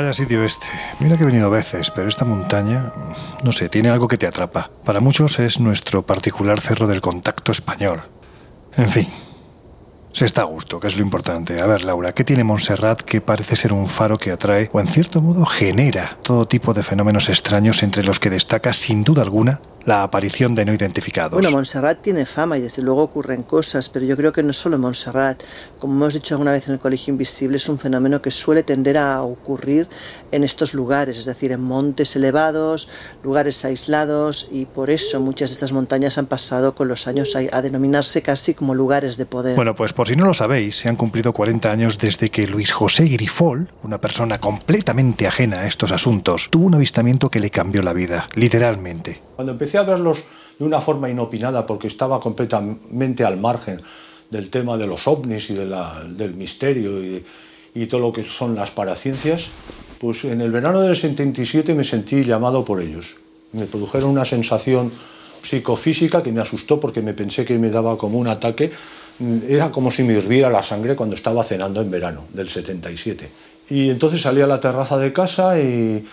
Vaya sitio este. Mira que he venido veces, pero esta montaña, no sé, tiene algo que te atrapa. Para muchos es nuestro particular cerro del contacto español. En fin, se está a gusto, que es lo importante. A ver, Laura, ¿qué tiene Montserrat que parece ser un faro que atrae o en cierto modo genera todo tipo de fenómenos extraños entre los que destaca sin duda alguna la aparición de no identificados. Bueno, Montserrat tiene fama y desde luego ocurren cosas, pero yo creo que no solo Montserrat. Como hemos dicho alguna vez en el Colegio Invisible, es un fenómeno que suele tender a ocurrir en estos lugares, es decir, en montes elevados, lugares aislados, y por eso muchas de estas montañas han pasado con los años a, a denominarse casi como lugares de poder. Bueno, pues por si no lo sabéis, se han cumplido 40 años desde que Luis José Grifol, una persona completamente ajena a estos asuntos, tuvo un avistamiento que le cambió la vida, literalmente. Cuando empecé a verlos de una forma inopinada, porque estaba completamente al margen del tema de los ovnis y del misterio y, y todo lo que son las paraciencias, pues en el verano del 77 me sentí llamado por ellos. Me produjeron una sensación psicofísica que me asustó porque me pensé que me daba como un ataque. Era como si me hirviera la sangre cuando estaba cenando en verano del 77. Y entonces salí a la terraza de casa y,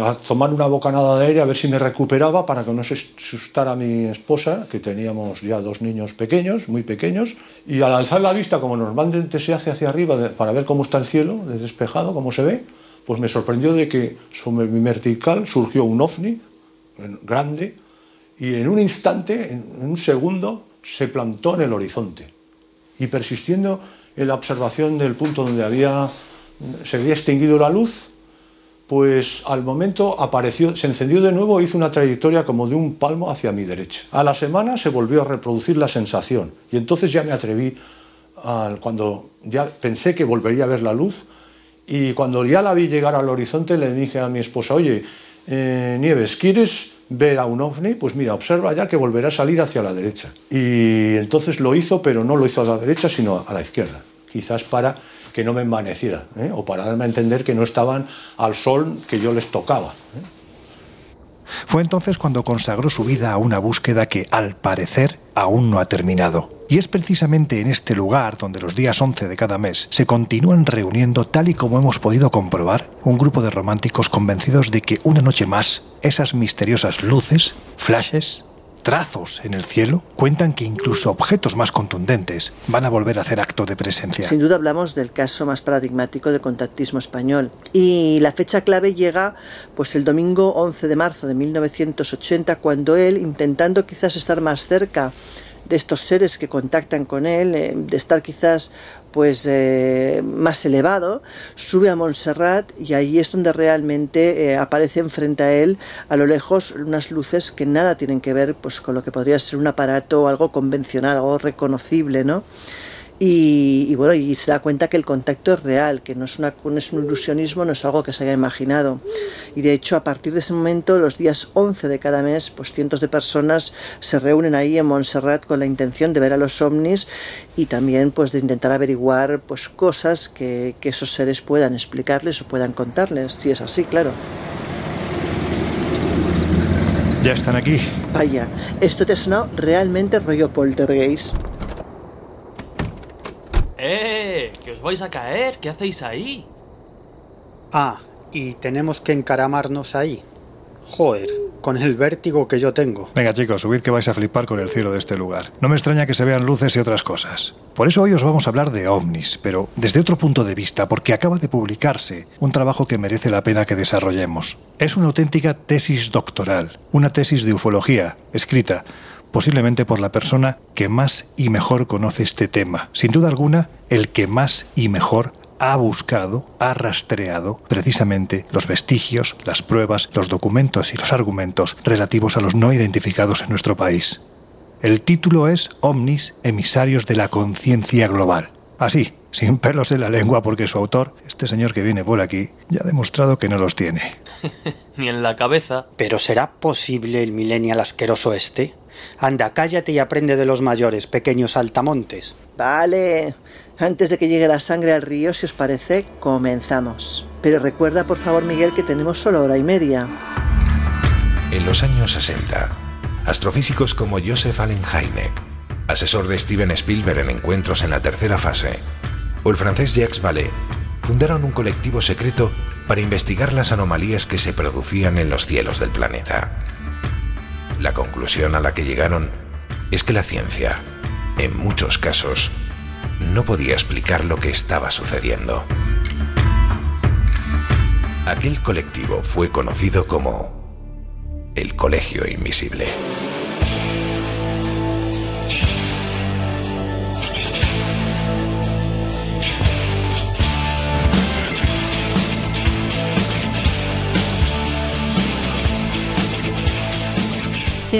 a tomar una bocanada de aire a ver si me recuperaba para que no se asustara mi esposa, que teníamos ya dos niños pequeños, muy pequeños, y al alzar la vista, como normalmente se hace hacia arriba para ver cómo está el cielo, de despejado, cómo se ve, pues me sorprendió de que sobre mi vertical surgió un ovni grande y en un instante, en un segundo, se plantó en el horizonte y persistiendo en la observación del punto donde había, se había extinguido la luz, pues al momento apareció, se encendió de nuevo hizo una trayectoria como de un palmo hacia mi derecha. A la semana se volvió a reproducir la sensación y entonces ya me atreví, cuando ya pensé que volvería a ver la luz y cuando ya la vi llegar al horizonte le dije a mi esposa, oye, eh, Nieves, ¿quieres ver a un ovni? Pues mira, observa ya que volverá a salir hacia la derecha. Y entonces lo hizo, pero no lo hizo a la derecha, sino a la izquierda, quizás para que no me envaneciera, ¿eh? o para darme a entender que no estaban al sol que yo les tocaba. ¿eh? Fue entonces cuando consagró su vida a una búsqueda que, al parecer, aún no ha terminado. Y es precisamente en este lugar donde los días 11 de cada mes se continúan reuniendo tal y como hemos podido comprobar un grupo de románticos convencidos de que una noche más esas misteriosas luces, flashes, trazos en el cielo cuentan que incluso objetos más contundentes van a volver a hacer acto de presencia. Sin duda hablamos del caso más paradigmático del contactismo español. Y la fecha clave llega pues el domingo 11 de marzo de 1980 cuando él, intentando quizás estar más cerca de estos seres que contactan con él, eh, de estar quizás pues eh, más elevado, sube a Montserrat y ahí es donde realmente eh, aparecen frente a él a lo lejos unas luces que nada tienen que ver pues con lo que podría ser un aparato o algo convencional, algo reconocible, ¿no? Y, y, bueno, y se da cuenta que el contacto es real, que no es, una, no es un ilusionismo, no es algo que se haya imaginado. Y de hecho, a partir de ese momento, los días 11 de cada mes, pues cientos de personas se reúnen ahí en Montserrat con la intención de ver a los ovnis y también pues de intentar averiguar pues cosas que, que esos seres puedan explicarles o puedan contarles, si es así, claro. Ya están aquí. Vaya, esto te ha sonado realmente rollo poltergeist. ¡Eh! ¡Que os vais a caer! ¿Qué hacéis ahí? Ah, y tenemos que encaramarnos ahí. Joder, con el vértigo que yo tengo. Venga chicos, subid que vais a flipar con el cielo de este lugar. No me extraña que se vean luces y otras cosas. Por eso hoy os vamos a hablar de ovnis, pero desde otro punto de vista, porque acaba de publicarse un trabajo que merece la pena que desarrollemos. Es una auténtica tesis doctoral, una tesis de ufología, escrita posiblemente por la persona que más y mejor conoce este tema. Sin duda alguna, el que más y mejor ha buscado, ha rastreado precisamente los vestigios, las pruebas, los documentos y los argumentos relativos a los no identificados en nuestro país. El título es Omnis, emisarios de la conciencia global. Así, sin pelos en la lengua, porque su autor, este señor que viene por aquí, ya ha demostrado que no los tiene. Ni en la cabeza. ¿Pero será posible el millennial asqueroso este? Anda, cállate y aprende de los mayores, pequeños altamontes. Vale, antes de que llegue la sangre al río, si os parece, comenzamos. Pero recuerda, por favor, Miguel, que tenemos solo hora y media. En los años 60, astrofísicos como Joseph Allen Hynek, asesor de Steven Spielberg en encuentros en la tercera fase, o el francés Jacques Vallée, fundaron un colectivo secreto para investigar las anomalías que se producían en los cielos del planeta. La conclusión a la que llegaron es que la ciencia, en muchos casos, no podía explicar lo que estaba sucediendo. Aquel colectivo fue conocido como el Colegio Invisible.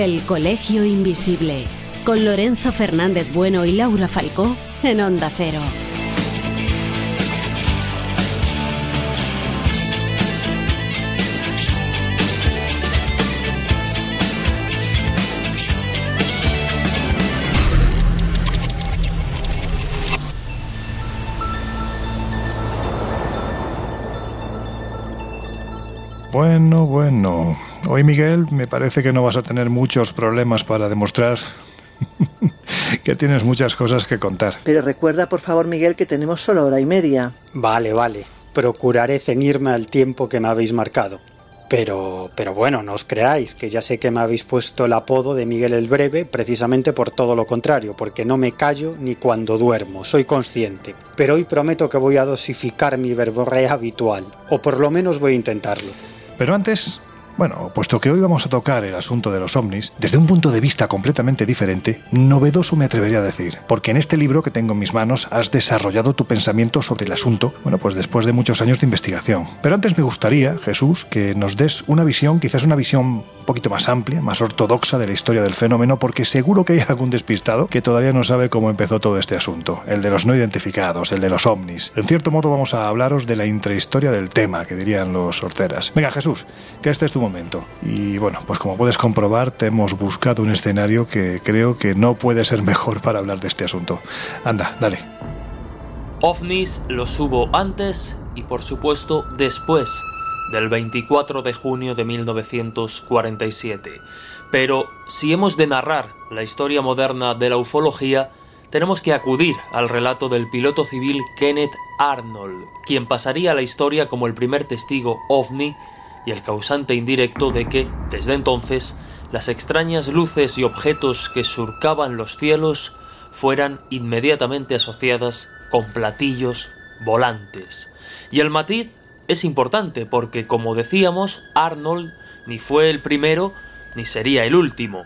El Colegio Invisible, con Lorenzo Fernández Bueno y Laura Falcó en Onda Cero. Bueno, bueno. Hoy, Miguel, me parece que no vas a tener muchos problemas para demostrar que tienes muchas cosas que contar. Pero recuerda, por favor, Miguel, que tenemos solo hora y media. Vale, vale. Procuraré ceñirme al tiempo que me habéis marcado. Pero, pero bueno, no os creáis, que ya sé que me habéis puesto el apodo de Miguel el Breve precisamente por todo lo contrario, porque no me callo ni cuando duermo, soy consciente. Pero hoy prometo que voy a dosificar mi verborrea habitual, o por lo menos voy a intentarlo. Pero antes, bueno, puesto que hoy vamos a tocar el asunto de los ovnis, desde un punto de vista completamente diferente, novedoso me atrevería a decir, porque en este libro que tengo en mis manos has desarrollado tu pensamiento sobre el asunto, bueno, pues después de muchos años de investigación. Pero antes me gustaría, Jesús, que nos des una visión, quizás una visión poquito más amplia, más ortodoxa de la historia del fenómeno, porque seguro que hay algún despistado que todavía no sabe cómo empezó todo este asunto, el de los no identificados, el de los ovnis. En cierto modo vamos a hablaros de la intrahistoria del tema, que dirían los sorteras. Venga Jesús, que este es tu momento. Y bueno, pues como puedes comprobar, te hemos buscado un escenario que creo que no puede ser mejor para hablar de este asunto. Anda, dale. OVNIs los hubo antes y por supuesto después del 24 de junio de 1947. Pero si hemos de narrar la historia moderna de la ufología, tenemos que acudir al relato del piloto civil Kenneth Arnold, quien pasaría a la historia como el primer testigo ovni y el causante indirecto de que, desde entonces, las extrañas luces y objetos que surcaban los cielos fueran inmediatamente asociadas con platillos volantes. Y el matiz es importante porque, como decíamos, Arnold ni fue el primero ni sería el último.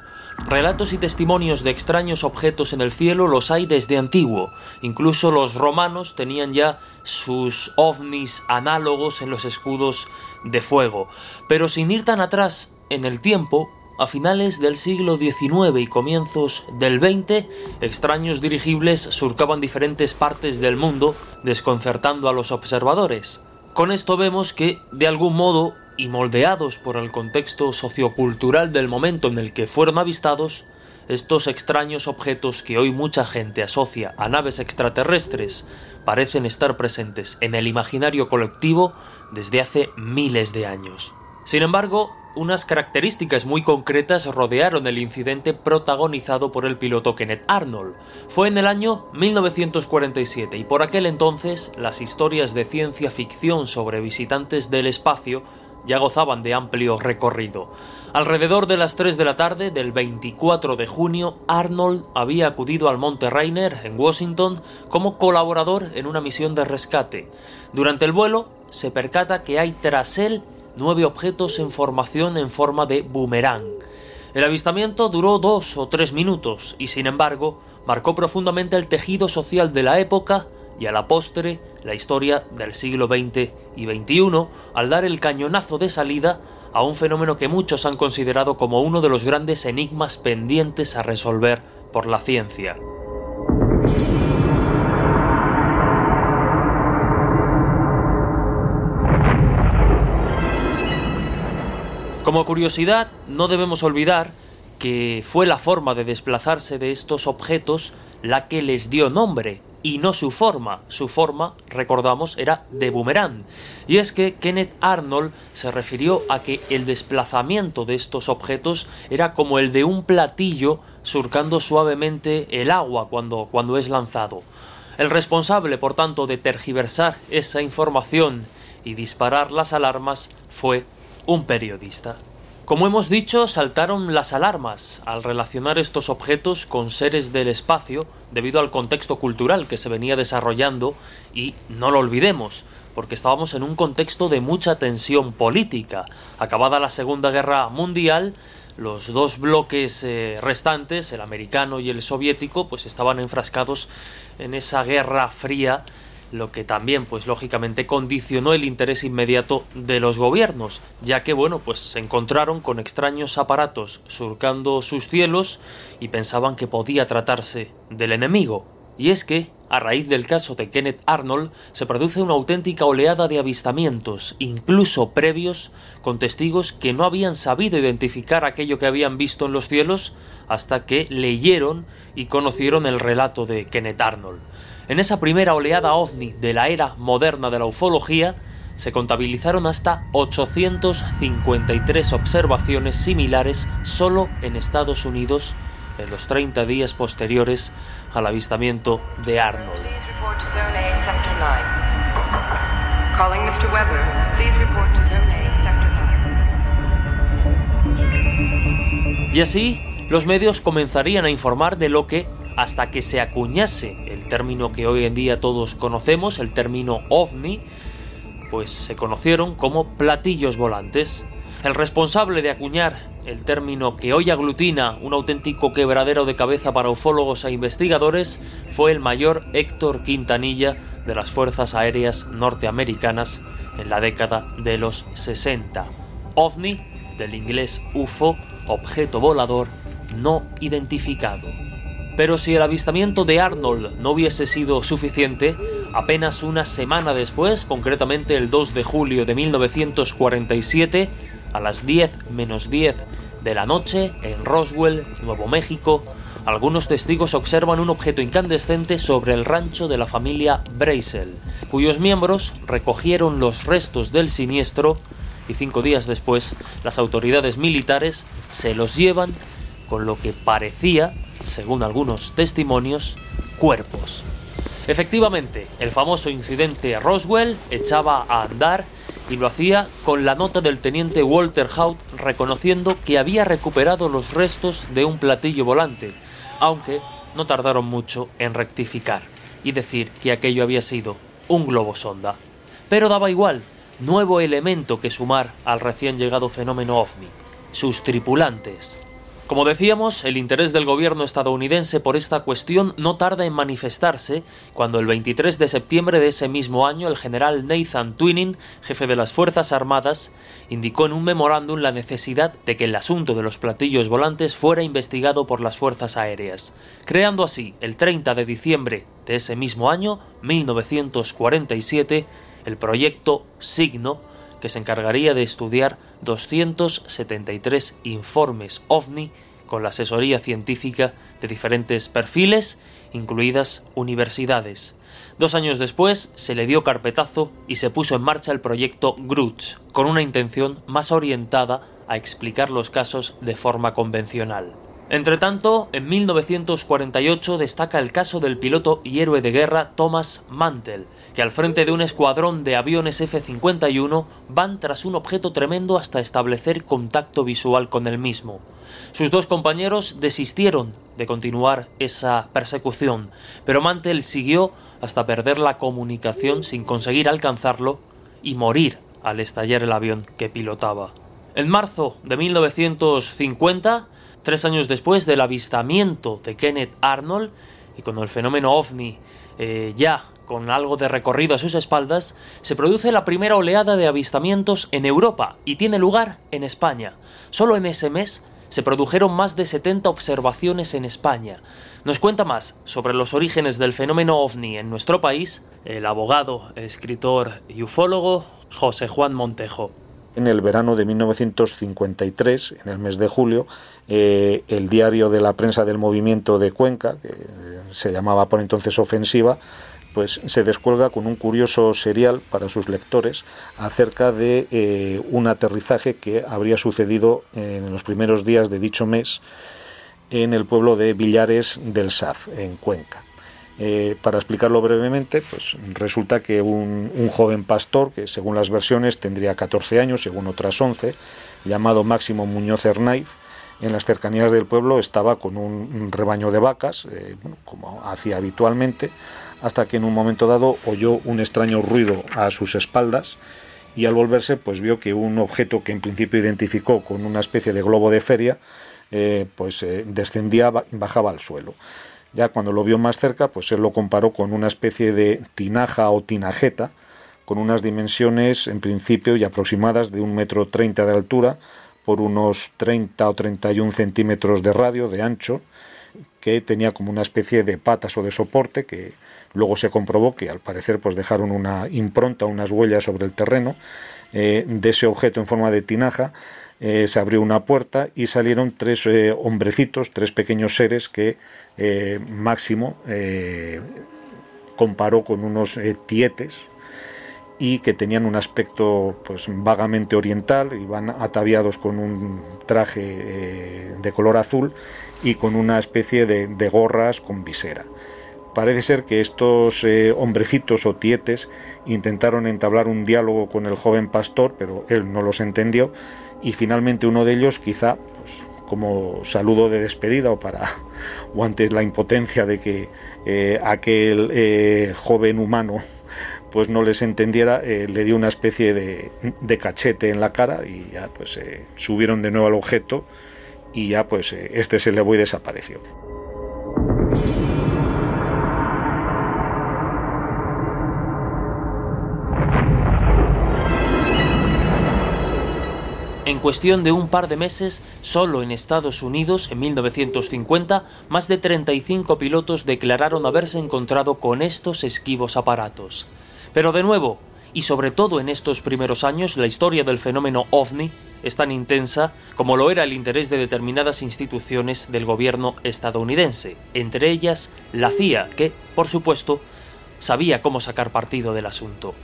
Relatos y testimonios de extraños objetos en el cielo los hay desde antiguo. Incluso los romanos tenían ya sus ovnis análogos en los escudos de fuego. Pero sin ir tan atrás en el tiempo, a finales del siglo XIX y comienzos del XX, extraños dirigibles surcaban diferentes partes del mundo, desconcertando a los observadores. Con esto vemos que, de algún modo, y moldeados por el contexto sociocultural del momento en el que fueron avistados, estos extraños objetos que hoy mucha gente asocia a naves extraterrestres parecen estar presentes en el imaginario colectivo desde hace miles de años. Sin embargo, unas características muy concretas rodearon el incidente protagonizado por el piloto Kenneth Arnold. Fue en el año 1947 y por aquel entonces las historias de ciencia ficción sobre visitantes del espacio ya gozaban de amplio recorrido. Alrededor de las 3 de la tarde del 24 de junio, Arnold había acudido al Monte Rainer, en Washington, como colaborador en una misión de rescate. Durante el vuelo, se percata que hay tras él nueve objetos en formación en forma de boomerang. El avistamiento duró dos o tres minutos y sin embargo marcó profundamente el tejido social de la época y a la postre la historia del siglo XX y XXI al dar el cañonazo de salida a un fenómeno que muchos han considerado como uno de los grandes enigmas pendientes a resolver por la ciencia. Como curiosidad, no debemos olvidar que fue la forma de desplazarse de estos objetos la que les dio nombre y no su forma. Su forma, recordamos, era de boomerang. Y es que Kenneth Arnold se refirió a que el desplazamiento de estos objetos era como el de un platillo surcando suavemente el agua cuando, cuando es lanzado. El responsable, por tanto, de tergiversar esa información y disparar las alarmas fue un periodista. Como hemos dicho, saltaron las alarmas al relacionar estos objetos con seres del espacio debido al contexto cultural que se venía desarrollando y no lo olvidemos, porque estábamos en un contexto de mucha tensión política. Acabada la Segunda Guerra Mundial, los dos bloques eh, restantes, el americano y el soviético, pues estaban enfrascados en esa guerra fría, lo que también, pues lógicamente, condicionó el interés inmediato de los gobiernos, ya que, bueno, pues se encontraron con extraños aparatos surcando sus cielos y pensaban que podía tratarse del enemigo. Y es que, a raíz del caso de Kenneth Arnold, se produce una auténtica oleada de avistamientos, incluso previos, con testigos que no habían sabido identificar aquello que habían visto en los cielos hasta que leyeron y conocieron el relato de Kenneth Arnold. En esa primera oleada ovni de la era moderna de la ufología, se contabilizaron hasta 853 observaciones similares solo en Estados Unidos en los 30 días posteriores al avistamiento de Arnold. Y así, los medios comenzarían a informar de lo que, hasta que se acuñase término que hoy en día todos conocemos, el término ovni, pues se conocieron como platillos volantes. El responsable de acuñar el término que hoy aglutina un auténtico quebradero de cabeza para ufólogos e investigadores fue el mayor Héctor Quintanilla de las Fuerzas Aéreas Norteamericanas en la década de los 60. OVNI, del inglés UFO, objeto volador no identificado. Pero si el avistamiento de Arnold no hubiese sido suficiente, apenas una semana después, concretamente el 2 de julio de 1947, a las 10 menos 10 de la noche, en Roswell, Nuevo México, algunos testigos observan un objeto incandescente sobre el rancho de la familia Brazel, cuyos miembros recogieron los restos del siniestro y cinco días después las autoridades militares se los llevan con lo que parecía, según algunos testimonios, cuerpos. Efectivamente, el famoso incidente Roswell echaba a andar y lo hacía con la nota del teniente Walter Hout reconociendo que había recuperado los restos de un platillo volante, aunque no tardaron mucho en rectificar y decir que aquello había sido un globo sonda. Pero daba igual, nuevo elemento que sumar al recién llegado fenómeno ovni, sus tripulantes. Como decíamos, el interés del gobierno estadounidense por esta cuestión no tarda en manifestarse cuando el 23 de septiembre de ese mismo año el general Nathan Twining, jefe de las Fuerzas Armadas, indicó en un memorándum la necesidad de que el asunto de los platillos volantes fuera investigado por las Fuerzas Aéreas, creando así el 30 de diciembre de ese mismo año, 1947, el proyecto Signo, que se encargaría de estudiar 273 informes ovni con la asesoría científica de diferentes perfiles, incluidas universidades. Dos años después se le dio carpetazo y se puso en marcha el proyecto Grudge, con una intención más orientada a explicar los casos de forma convencional. Entretanto, en 1948 destaca el caso del piloto y héroe de guerra Thomas Mantel, que al frente de un escuadrón de aviones F-51 van tras un objeto tremendo hasta establecer contacto visual con el mismo. Sus dos compañeros desistieron de continuar esa persecución, pero Mantel siguió hasta perder la comunicación sin conseguir alcanzarlo y morir al estallar el avión que pilotaba. En marzo de 1950, tres años después del avistamiento de Kenneth Arnold, y con el fenómeno ovni eh, ya con algo de recorrido a sus espaldas, se produce la primera oleada de avistamientos en Europa y tiene lugar en España. Solo en ese mes se produjeron más de 70 observaciones en España. Nos cuenta más sobre los orígenes del fenómeno ovni en nuestro país el abogado, escritor y ufólogo José Juan Montejo. En el verano de 1953, en el mes de julio, eh, el diario de la prensa del movimiento de Cuenca, que se llamaba por entonces Ofensiva, pues se descuelga con un curioso serial para sus lectores acerca de eh, un aterrizaje que habría sucedido en los primeros días de dicho mes en el pueblo de Villares del Saz, en Cuenca. Eh, para explicarlo brevemente, pues resulta que un, joven pastor, que según las versiones tendría 14 años, según otras 11, llamado Máximo Muñoz Hernáiz, en las cercanías del pueblo estaba con un, rebaño de vacas, eh, como hacía habitualmente, hasta que en un momento dado oyó un extraño ruido a sus espaldas y al volverse pues vio que un objeto que en principio identificó con una especie de globo de feria eh, pues descendía y bajaba al suelo. Ya cuando lo vio más cerca, pues él lo comparó con una especie de tinaja o tinajeta, con unas dimensiones en principio y aproximadas de un metro treinta de altura por unos 30 o 31 centímetros de radio, de ancho, que tenía como una especie de patas o de soporte que luego se comprobó que al parecer pues dejaron una impronta, unas huellas sobre el terreno eh, de ese objeto en forma de tinaja eh, se abrió una puerta y salieron tres eh, hombrecitos, tres pequeños seres que Máximo comparó con unos tietes y que tenían un aspecto pues vagamente oriental, iban ataviados con un traje de color azul y con una especie de gorras con visera. Parece ser que estos hombrecitos o tietes intentaron entablar un diálogo con el joven pastor, pero él no los entendió y finalmente uno de ellos quizá pues, como saludo de despedida o para o antes la impotencia de que eh, aquel eh, joven humano pues no les entendiera eh, le dio una especie de, cachete en la cara y ya pues subieron de nuevo al objeto y ya pues este se le voy desapareció En cuestión de un par de meses, solo en Estados Unidos, en 1950, más de 35 pilotos declararon haberse encontrado con estos esquivos aparatos. Pero de nuevo, y sobre todo en estos primeros años, la historia del fenómeno ovni es tan intensa como lo era el interés de determinadas instituciones del gobierno estadounidense, entre ellas la CIA, que, por supuesto, sabía cómo sacar partido del asunto.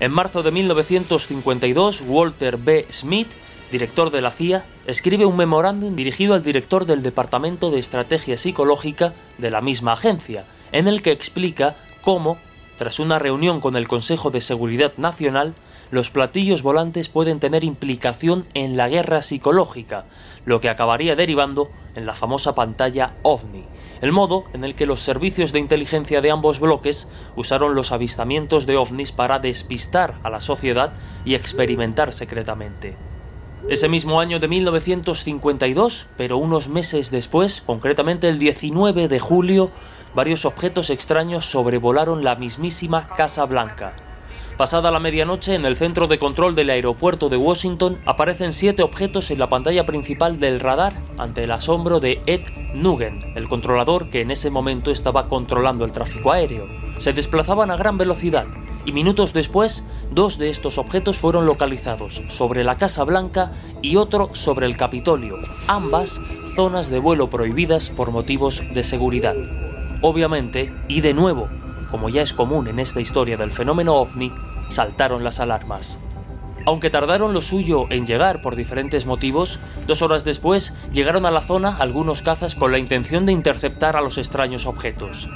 En marzo de 1952, Walter B. Smith director de la CIA, escribe un memorándum dirigido al director del Departamento de Estrategia Psicológica de la misma agencia, en el que explica cómo, tras una reunión con el Consejo de Seguridad Nacional, los platillos volantes pueden tener implicación en la guerra psicológica, lo que acabaría derivando en la famosa pantalla OVNI, el modo en el que los servicios de inteligencia de ambos bloques usaron los avistamientos de ovnis para despistar a la sociedad y experimentar secretamente. Ese mismo año de 1952, pero unos meses después, concretamente el 19 de julio, varios objetos extraños sobrevolaron la mismísima Casa Blanca. Pasada la medianoche, en el centro de control del aeropuerto de Washington, aparecen siete objetos en la pantalla principal del radar ante el asombro de Ed Nugent, el controlador que en ese momento estaba controlando el tráfico aéreo. Se desplazaban a gran velocidad, y minutos después, dos de estos objetos fueron localizados, sobre la Casa Blanca y otro sobre el Capitolio, ambas zonas de vuelo prohibidas por motivos de seguridad. Obviamente, y de nuevo, como ya es común en esta historia del fenómeno ovni, saltaron las alarmas. Aunque tardaron lo suyo en llegar por diferentes motivos, dos horas después llegaron a la zona algunos cazas con la intención de interceptar a los extraños objetos,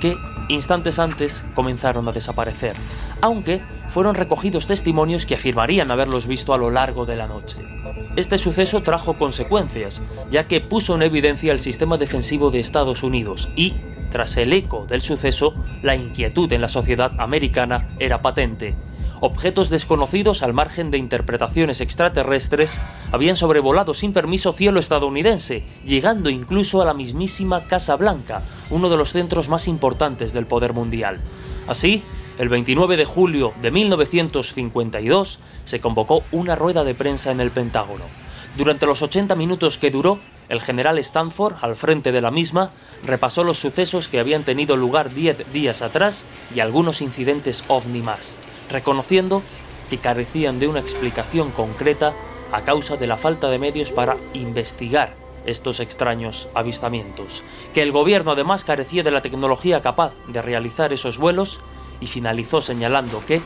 que instantes antes comenzaron a desaparecer, aunque fueron recogidos testimonios que afirmarían haberlos visto a lo largo de la noche. Este suceso trajo consecuencias, ya que puso en evidencia el sistema defensivo de Estados Unidos y, tras el eco del suceso, la inquietud en la sociedad americana era patente, objetos desconocidos al margen de interpretaciones extraterrestres habían sobrevolado sin permiso cielo estadounidense, llegando incluso a la mismísima Casa Blanca, uno de los centros más importantes del poder mundial. Así, el 29 de julio de 1952 se convocó una rueda de prensa en el Pentágono. Durante los 80 minutos que duró, el general Stanford, al frente de la misma, repasó los sucesos que habían tenido lugar 10 días atrás y algunos incidentes ovni más reconociendo que carecían de una explicación concreta a causa de la falta de medios para investigar estos extraños avistamientos, que el gobierno además carecía de la tecnología capaz de realizar esos vuelos y finalizó señalando que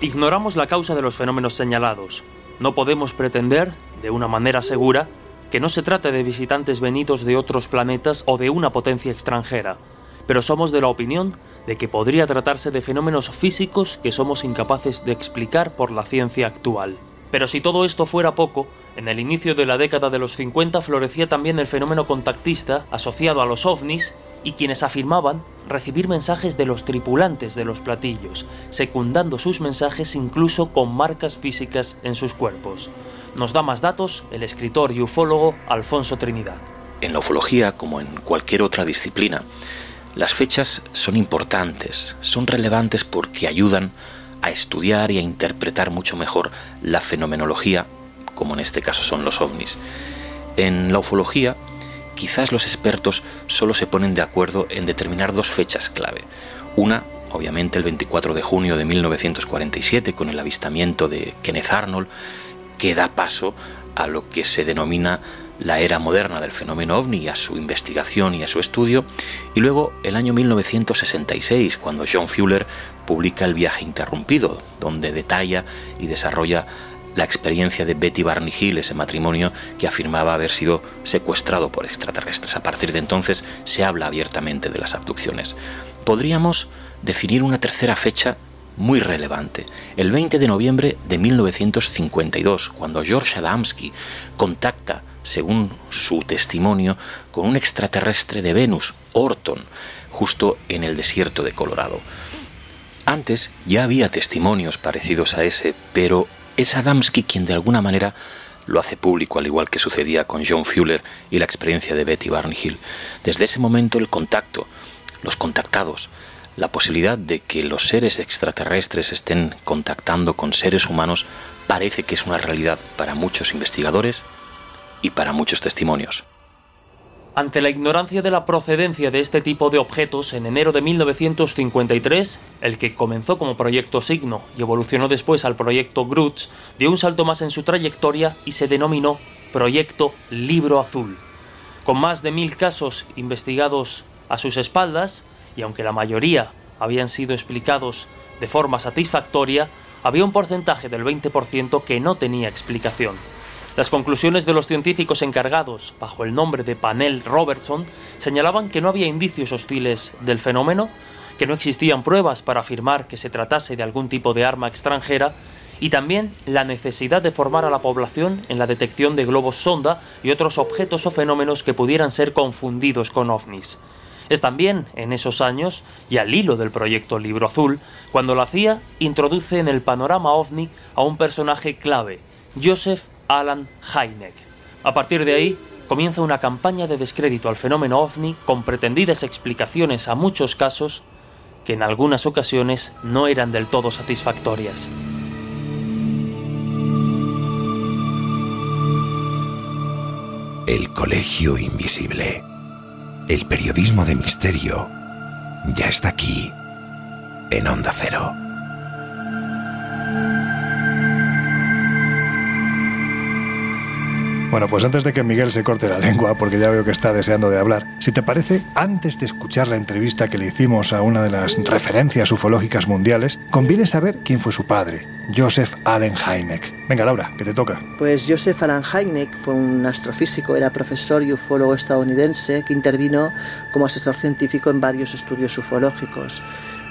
ignoramos la causa de los fenómenos señalados. No podemos pretender, de una manera segura, que no se trate de visitantes venidos de otros planetas o de una potencia extranjera pero somos de la opinión de que podría tratarse de fenómenos físicos que somos incapaces de explicar por la ciencia actual. Pero si todo esto fuera poco, en el inicio de la década de los 50 florecía también el fenómeno contactista asociado a los ovnis y quienes afirmaban recibir mensajes de los tripulantes de los platillos, secundando sus mensajes incluso con marcas físicas en sus cuerpos. Nos da más datos el escritor y ufólogo Alfonso Trinidad. En la ufología, como en cualquier otra disciplina, las fechas son importantes, son relevantes porque ayudan a estudiar y a interpretar mucho mejor la fenomenología, como en este caso son los ovnis. En la ufología, quizás los expertos solo se ponen de acuerdo en determinar dos fechas clave. Una, obviamente, el 24 de junio de 1947, con el avistamiento de Kenneth Arnold, que da paso a lo que se denomina la era moderna del fenómeno ovni, a su investigación y a su estudio, y luego el año 1966, cuando John Fuller publica El viaje interrumpido, donde detalla y desarrolla la experiencia de Betty Barney Hill, ese matrimonio que afirmaba haber sido secuestrado por extraterrestres. A partir de entonces se habla abiertamente de las abducciones. Podríamos definir una tercera fecha muy relevante, el 20 de noviembre de 1952, cuando George Adamski contacta según su testimonio, con un extraterrestre de Venus, Orton, justo en el desierto de Colorado. Antes ya había testimonios parecidos a ese, pero es Adamski quien de alguna manera lo hace público, al igual que sucedía con John Fuller y la experiencia de Betty Barnhill. Desde ese momento el contacto, los contactados, la posibilidad de que los seres extraterrestres estén contactando con seres humanos parece que es una realidad para muchos investigadores y para muchos testimonios. Ante la ignorancia de la procedencia de este tipo de objetos, en enero de 1953, el que comenzó como proyecto Signo y evolucionó después al proyecto Grutz, dio un salto más en su trayectoria y se denominó Proyecto Libro Azul. Con más de mil casos investigados a sus espaldas, y aunque la mayoría habían sido explicados de forma satisfactoria, había un porcentaje del 20% que no tenía explicación. Las conclusiones de los científicos encargados, bajo el nombre de Panel Robertson, señalaban que no había indicios hostiles del fenómeno, que no existían pruebas para afirmar que se tratase de algún tipo de arma extranjera, y también la necesidad de formar a la población en la detección de globos sonda y otros objetos o fenómenos que pudieran ser confundidos con ovnis. Es también en esos años, y al hilo del proyecto Libro Azul, cuando la CIA introduce en el panorama ovni a un personaje clave, Joseph Alan Hynek. A partir de ahí, comienza una campaña de descrédito al fenómeno ovni con pretendidas explicaciones a muchos casos que en algunas ocasiones no eran del todo satisfactorias. El Colegio Invisible. El periodismo de misterio ya está aquí, en Onda Cero. Bueno, pues antes de que Miguel se corte la lengua, porque ya veo que está deseando de hablar, si te parece, antes de escuchar la entrevista que le hicimos a una de las referencias ufológicas mundiales, conviene saber quién fue su padre, Joseph Allen Hynek. Venga, Laura, que te toca. Pues Joseph Allen Hynek fue un astrofísico, era profesor y ufólogo estadounidense que intervino como asesor científico en varios estudios ufológicos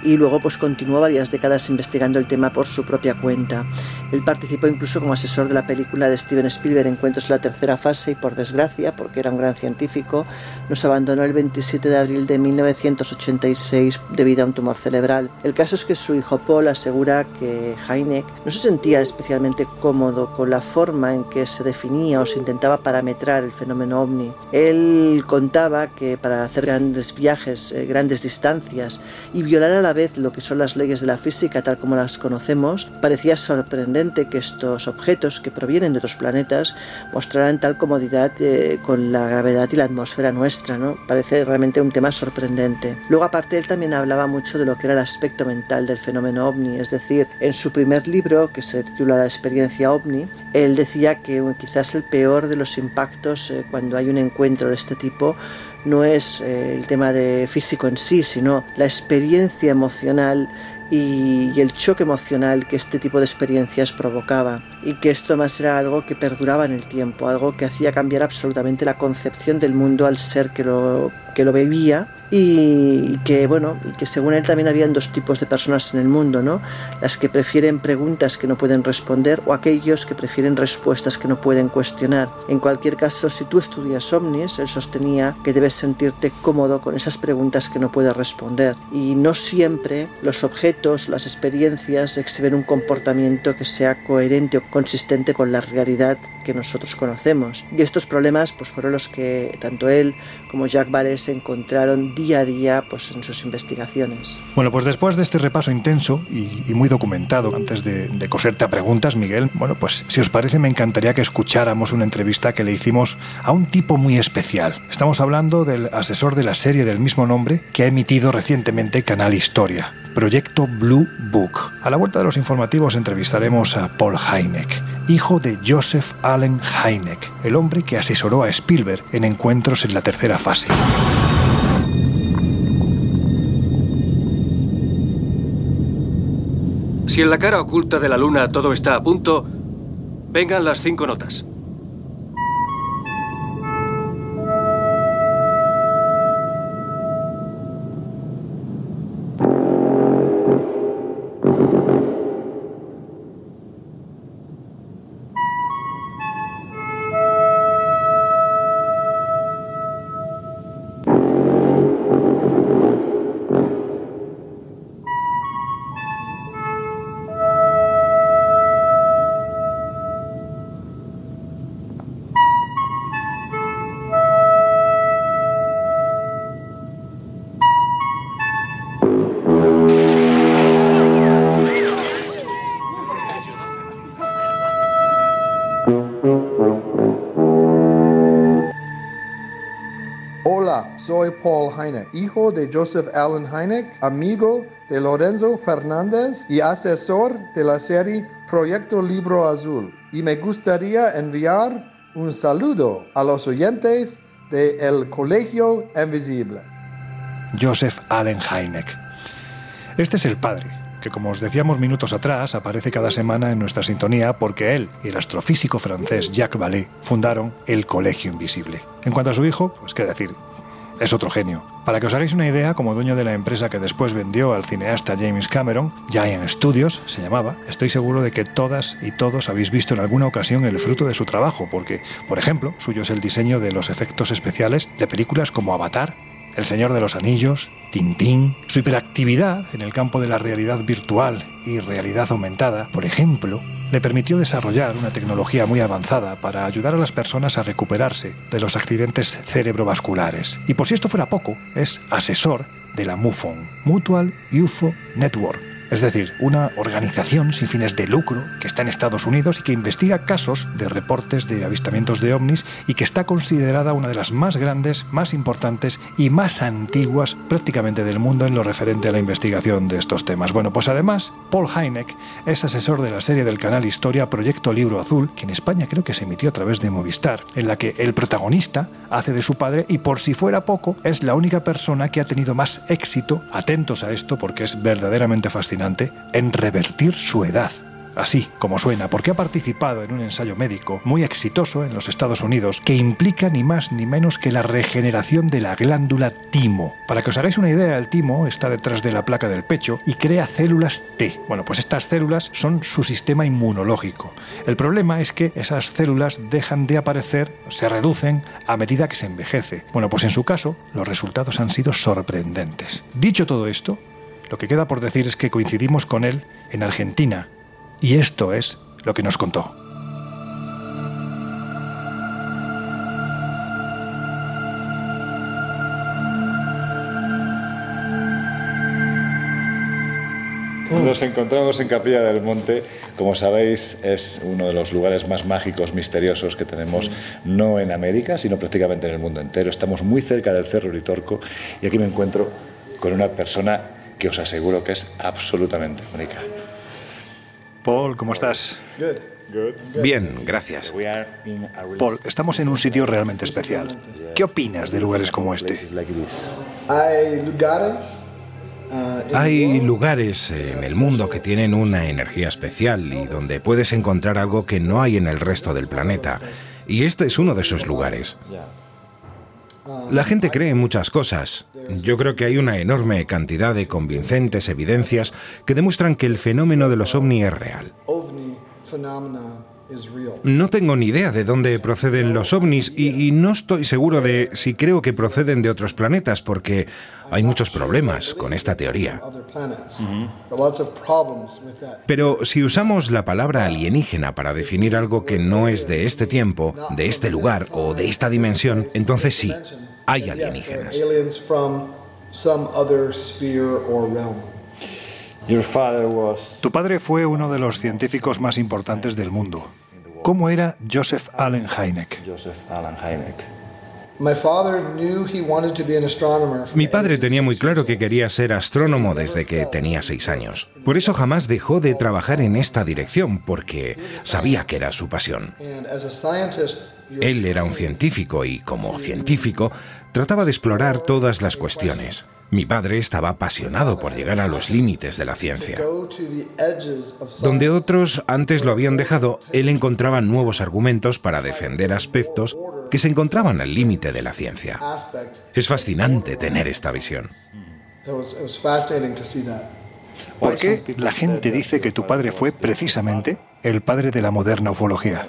y luego pues continuó varias décadas investigando el tema por su propia cuenta. Él participó incluso como asesor de la película de Steven Spielberg Encuentros en la tercera fase y por desgracia, porque era un gran científico, nos abandonó el 27 de abril de 1986 debido a un tumor cerebral. El caso es que su hijo Paul asegura que Heineck no se sentía especialmente cómodo con la forma en que se definía o se intentaba parametrar el fenómeno ovni. Él contaba que para hacer grandes viajes, eh, grandes distancias y violar a la vez lo que son las leyes de la física tal como las conocemos, parecía sorprendente que estos objetos que provienen de otros planetas mostraran tal comodidad eh, con la gravedad y la atmósfera nuestra, ¿no? Parece realmente un tema sorprendente. Luego aparte él también hablaba mucho de lo que era el aspecto mental del fenómeno ovni, es decir, en su primer libro que se titula La experiencia ovni, él decía que quizás el peor de los impactos eh, cuando hay un encuentro de este tipo no es eh, el tema de físico en sí, sino la experiencia emocional y, el choque emocional que este tipo de experiencias provocaba. Y que esto más era algo que perduraba en el tiempo, algo que hacía cambiar absolutamente la concepción del mundo al ser que lo, que lo bebía y que bueno y que según él también habían dos tipos de personas en el mundo no las que prefieren preguntas que no pueden responder o aquellos que prefieren respuestas que no pueden cuestionar. En cualquier caso si tú estudias ovnis él sostenía que debes sentirte cómodo con esas preguntas que no puedes responder. Y no siempre los objetos las experiencias exhiben un comportamiento que sea coherente o consistente con la realidad que nosotros conocemos. Y estos problemas pues fueron los que tanto él como Jacques Vallée se encontraron día a día pues, en sus investigaciones. Bueno, pues después de este repaso intenso y, muy documentado, antes de, de, coserte a preguntas, Miguel, bueno, pues si os parece me encantaría que escucháramos una entrevista que le hicimos a un tipo muy especial. Estamos hablando del asesor de la serie del mismo nombre que ha emitido recientemente Canal Historia, Proyecto Blue Book. A la vuelta de los informativos entrevistaremos a Paul Heineck, hijo de Joseph Allen Heineck, el hombre que asesoró a Spielberg en encuentros en la tercera fase. Si en la cara oculta de la luna todo está a punto, vengan las cinco notas. Hijo de Joseph Allen Hynek, amigo de Lorenzo Fernández y asesor de la serie Proyecto Libro Azul. Y me gustaría enviar un saludo a los oyentes de El Colegio Invisible. Joseph Allen Hynek. Este es el padre, que como os decíamos minutos atrás, aparece cada semana en nuestra sintonía porque él y el astrofísico francés Jacques Vallée fundaron el Colegio Invisible. En cuanto a su hijo, pues qué decir, es otro genio. Para que os hagáis una idea, como dueño de la empresa que después vendió al cineasta James Cameron, Giant Studios se llamaba, estoy seguro de que todas y todos habéis visto en alguna ocasión el fruto de su trabajo, porque, por ejemplo, suyo es el diseño de los efectos especiales de películas como Avatar, El Señor de los Anillos, Tintín, su hiperactividad en el campo de la realidad virtual y realidad aumentada, por ejemplo, le permitió desarrollar una tecnología muy avanzada para ayudar a las personas a recuperarse de los accidentes cerebrovasculares. Y por si esto fuera poco, es asesor de la MUFON, Mutual UFO Network, es decir, una organización sin fines de lucro que está en Estados Unidos y que investiga casos de reportes de avistamientos de ovnis y que está considerada una de las más grandes, más importantes y más antiguas prácticamente del mundo en lo referente a la investigación de estos temas. Bueno, pues además, Paul Heineck es asesor de la serie del canal Historia Proyecto Libro Azul, que en España creo que se emitió a través de Movistar, en la que el protagonista hace de su padre y por si fuera poco, es la única persona que ha tenido más éxito, atentos a esto porque es verdaderamente fascinante, en revertir su edad así como suena, porque ha participado en un ensayo médico muy exitoso en los Estados Unidos que implica ni más ni menos que la regeneración de la glándula timo. Para que os hagáis una idea, el timo está detrás de la placa del pecho y crea células T. Bueno, pues estas células son su sistema inmunológico. El problema es que esas células dejan de aparecer, se reducen a medida que se envejece. Bueno, pues en su caso, los resultados han sido sorprendentes. Dicho todo esto, lo que queda por decir es que coincidimos con él en Argentina y esto es lo que nos contó. Nos encontramos en Capilla del Monte. Como sabéis, es uno de los lugares más mágicos, misteriosos que tenemos, no en América, sino prácticamente en el mundo entero. Estamos muy cerca del Cerro Uritorco y aquí me encuentro con una persona que os aseguro que es absolutamente única. Paul, ¿cómo estás? Bien, gracias. Paul, estamos en un sitio realmente especial. ¿Qué opinas de lugares como este? Hay lugares en el mundo que tienen una energía especial y donde puedes encontrar algo que no hay en el resto del planeta. Y este es uno de esos lugares. La gente cree en muchas cosas. Yo creo que hay una enorme cantidad de convincentes evidencias que demuestran que el fenómeno de los ovni es real. No tengo ni idea de dónde proceden los ovnis y, y, no estoy seguro de si creo que proceden de otros planetas porque hay muchos problemas con esta teoría. Pero si usamos la palabra alienígena para definir algo que no es de este tiempo, de este lugar o de esta dimensión, entonces sí, hay alienígenas. Tu padre fue uno de los científicos más importantes del mundo. ¿Cómo era Joseph Allen Hynek? Mi padre tenía muy claro que quería ser astrónomo desde que tenía seis años. Por eso jamás dejó de trabajar en esta dirección, porque sabía que era su pasión. Él era un científico y, como científico, trataba de explorar todas las cuestiones. Mi padre estaba apasionado por llegar a los límites de la ciencia. Donde otros antes lo habían dejado, él encontraba nuevos argumentos para defender aspectos que se encontraban al límite de la ciencia. Es fascinante tener esta visión. ¿Por qué la gente dice que tu padre fue precisamente el padre de la moderna ufología?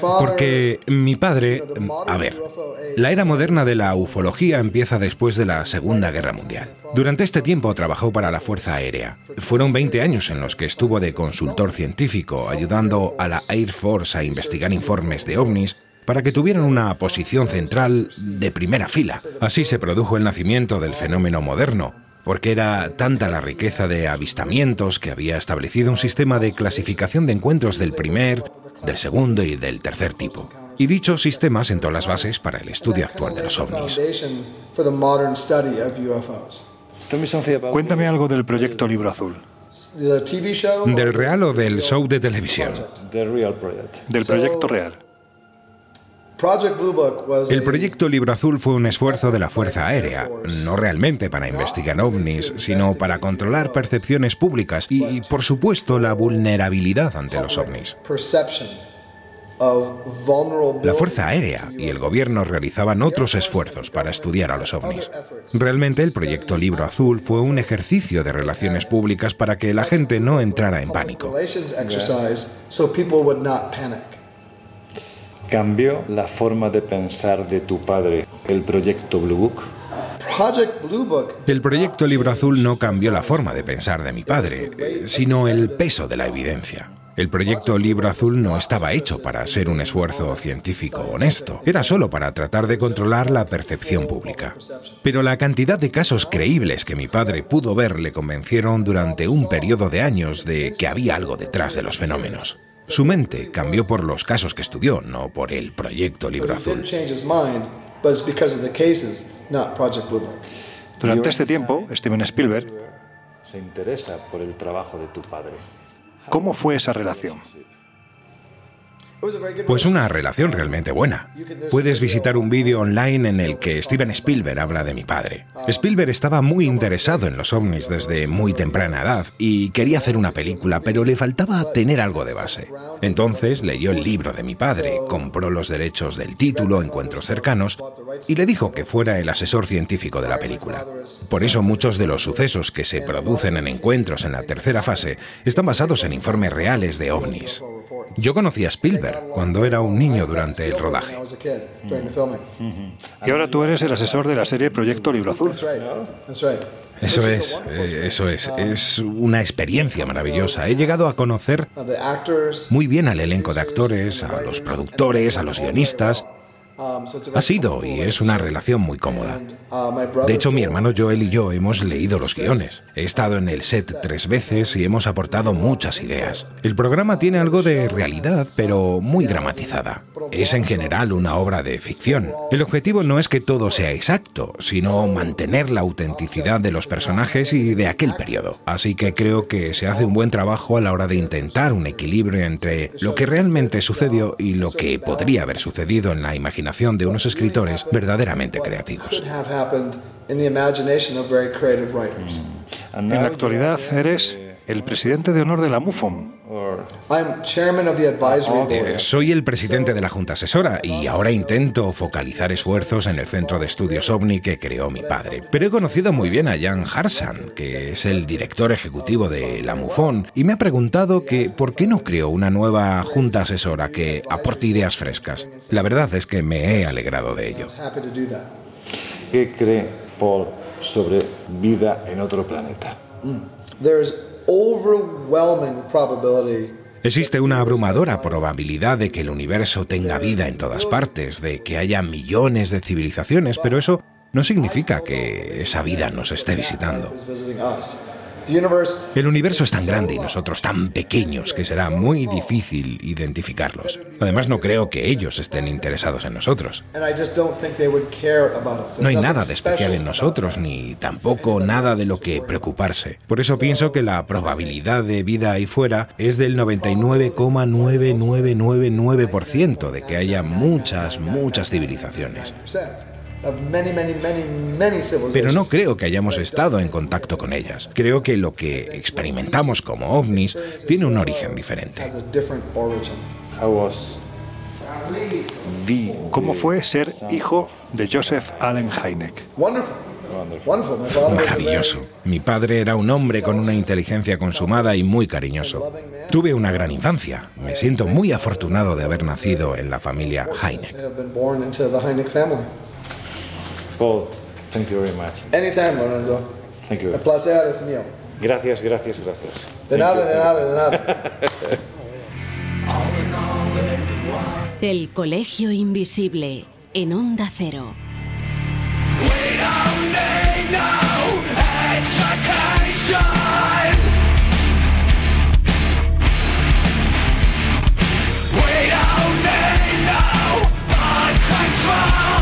Porque mi padre, a ver, la era moderna de la ufología empieza después de la Segunda Guerra Mundial. Durante este tiempo trabajó para la Fuerza Aérea. Fueron 20 años en los que estuvo de consultor científico, ayudando a la Air Force a investigar informes de ovnis para que tuvieran una posición central de primera fila. Así se produjo el nacimiento del fenómeno moderno, porque era tanta la riqueza de avistamientos que había establecido un sistema de clasificación de encuentros del primer, del segundo y del tercer tipo. Y dichos sistemas sentó las bases para el estudio actual de los ovnis. Cuéntame algo del proyecto Libro Azul. ¿Del real o del show de televisión? Del proyecto real. El proyecto Libro Azul fue un esfuerzo de la Fuerza Aérea, no realmente para investigar ovnis, sino para controlar percepciones públicas y, por supuesto, la vulnerabilidad ante los ovnis. La Fuerza Aérea y el gobierno realizaban otros esfuerzos para estudiar a los ovnis. Realmente el proyecto Libro Azul fue un ejercicio de relaciones públicas para que la gente no entrara en pánico. ¿Cambió la forma de pensar de tu padre el proyecto Blue Book? El proyecto Libro Azul no cambió la forma de pensar de mi padre, sino el peso de la evidencia. El proyecto Libro Azul no estaba hecho para ser un esfuerzo científico honesto, era solo para tratar de controlar la percepción pública. Pero la cantidad de casos creíbles que mi padre pudo ver le convencieron durante un periodo de años de que había algo detrás de los fenómenos. Su mente cambió por los casos que estudió, no por el proyecto Libro Azul. Durante este tiempo, Steven Spielberg se interesa por el trabajo de tu padre. ¿Cómo fue esa relación? Pues una relación realmente buena. Puedes visitar un vídeo online en el que Steven Spielberg habla de mi padre. Spielberg estaba muy interesado en los ovnis desde muy temprana edad y quería hacer una película, pero le faltaba tener algo de base. Entonces leyó el libro de mi padre, compró los derechos del título, Encuentros cercanos, y le dijo que fuera el asesor científico de la película. Por eso muchos de los sucesos que se producen en encuentros en la tercera fase están basados en informes reales de ovnis. Yo conocí a Spielberg cuando era un niño durante el rodaje. Y ahora tú eres el asesor de la serie Proyecto Libro Azul. Eso es, eh, eso es. Es una experiencia maravillosa. He llegado a conocer muy bien al elenco de actores, a los productores, a los guionistas. Ha sido y es una relación muy cómoda. De hecho, mi hermano Joel y yo hemos leído los guiones. He estado en el set tres veces y hemos aportado muchas ideas. El programa tiene algo de realidad, pero muy dramatizada. Es en general una obra de ficción. El objetivo no es que todo sea exacto, sino mantener la autenticidad de los personajes y de aquel periodo. Así que creo que se hace un buen trabajo a la hora de intentar un equilibrio entre lo que realmente sucedió y lo que podría haber sucedido en la imaginación de unos escritores verdaderamente creativos. En la actualidad eres el presidente de honor de la MUFON. Soy el presidente de la Junta Asesora y ahora intento focalizar esfuerzos en el Centro de Estudios OVNI que creó mi padre. Pero he conocido muy bien a Jan Harsan, que es el director ejecutivo de la MUFON, y me ha preguntado que por qué no creo una nueva Junta Asesora que aporte ideas frescas. La verdad es que me he alegrado de ello. ¿Qué cree Paul sobre vida en otro planeta? Mm. Existe una abrumadora probabilidad de que el universo tenga vida en todas partes, de que haya millones de civilizaciones, pero eso no significa que esa vida nos esté visitando. El universo es tan grande y nosotros tan pequeños que será muy difícil identificarlos. Además, no creo que ellos estén interesados en nosotros. No hay nada de especial en nosotros, ni tampoco nada de lo que preocuparse. Por eso pienso que la probabilidad de vida ahí fuera es del 99,9999% de que haya muchas, muchas civilizaciones. Pero no creo que hayamos estado en contacto con ellas. Creo que lo que experimentamos como ovnis tiene un origen diferente. ¿Cómo fue ser hijo de Joseph Allen Hynek? Maravilloso. Mi padre era un hombre con una inteligencia consumada y muy cariñoso. Tuve una gran infancia. Me siento muy afortunado de haber nacido en la familia Hynek. Paul, thank you very much. Anytime, Lorenzo. Thank you. El placer es mío. Gracias, gracias, gracias. De nada, de nada, de nada. El Colegio Invisible en Onda Cero. We don't need no education. We don't need no mind control. No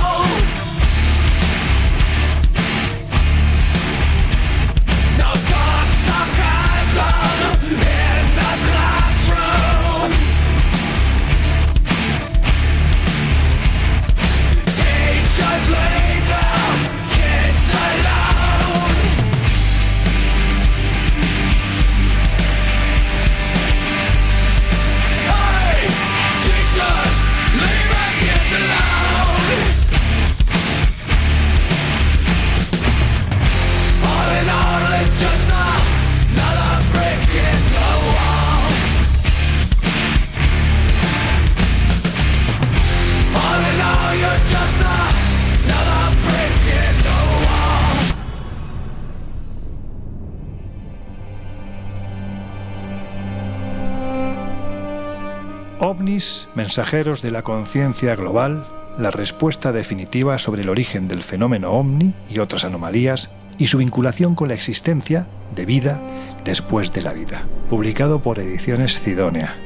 mensajeros de la conciencia global, la respuesta definitiva sobre el origen del fenómeno ovni y otras anomalías y su vinculación con la existencia de vida después de la vida. Publicado por Ediciones Cidónea.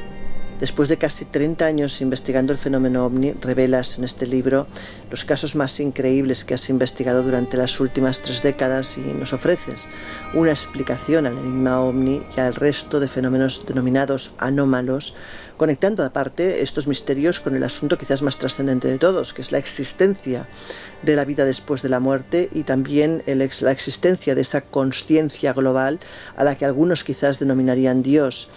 Después de casi 30 años investigando el fenómeno ovni, revelas en este libro los casos más increíbles que has investigado durante las últimas tres décadas y nos ofreces una explicación al enigma ovni y al resto de fenómenos denominados anómalos, conectando aparte estos misterios con el asunto quizás más trascendente de todos, que es la existencia de la vida después de la muerte y también la existencia de esa conciencia global a la que algunos quizás denominarían Dios.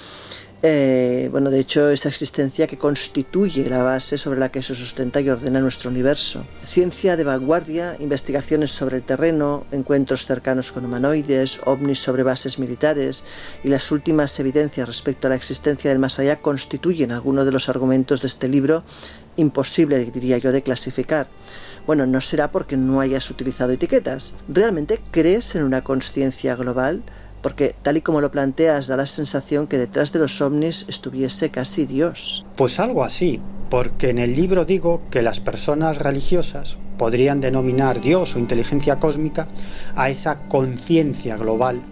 Eh, bueno, de hecho, esa existencia que constituye la base sobre la que se sustenta y ordena nuestro universo. Ciencia de vanguardia, investigaciones sobre el terreno, encuentros cercanos con humanoides, ovnis sobre bases militares y las últimas evidencias respecto a la existencia del más allá constituyen algunos de los argumentos de este libro imposible, diría yo, de clasificar. Bueno, no será porque no hayas utilizado etiquetas. ¿Realmente crees en una conciencia global? Porque tal y como lo planteas da la sensación que detrás de los ovnis estuviese casi Dios. Pues algo así, porque en el libro digo que las personas religiosas podrían denominar Dios o inteligencia cósmica a esa conciencia global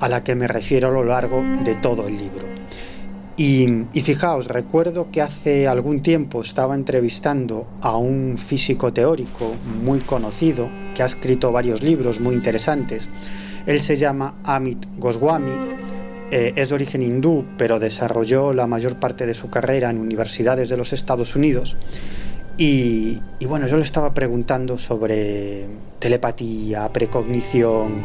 a la que me refiero a lo largo de todo el libro. Y, y, fijaos, recuerdo que hace algún tiempo estaba entrevistando a un físico teórico muy conocido que ha escrito varios libros muy interesantes. Él se llama Amit Goswami, eh, es de origen hindú, pero desarrolló la mayor parte de su carrera en universidades de los Estados Unidos. Y, y bueno, yo le estaba preguntando sobre telepatía, precognición,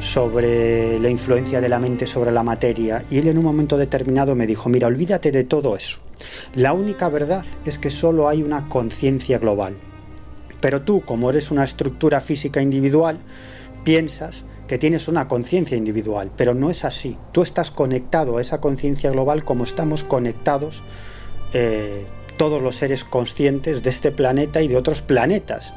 sobre la influencia de la mente sobre la materia y él en un momento determinado me dijo, mira, olvídate de todo eso. La única verdad es que solo hay una conciencia global. Pero tú, como eres una estructura física individual, piensas que tienes una conciencia individual, pero no es así. Tú estás conectado a esa conciencia global como estamos conectados eh, todos los seres conscientes de este planeta y de otros planetas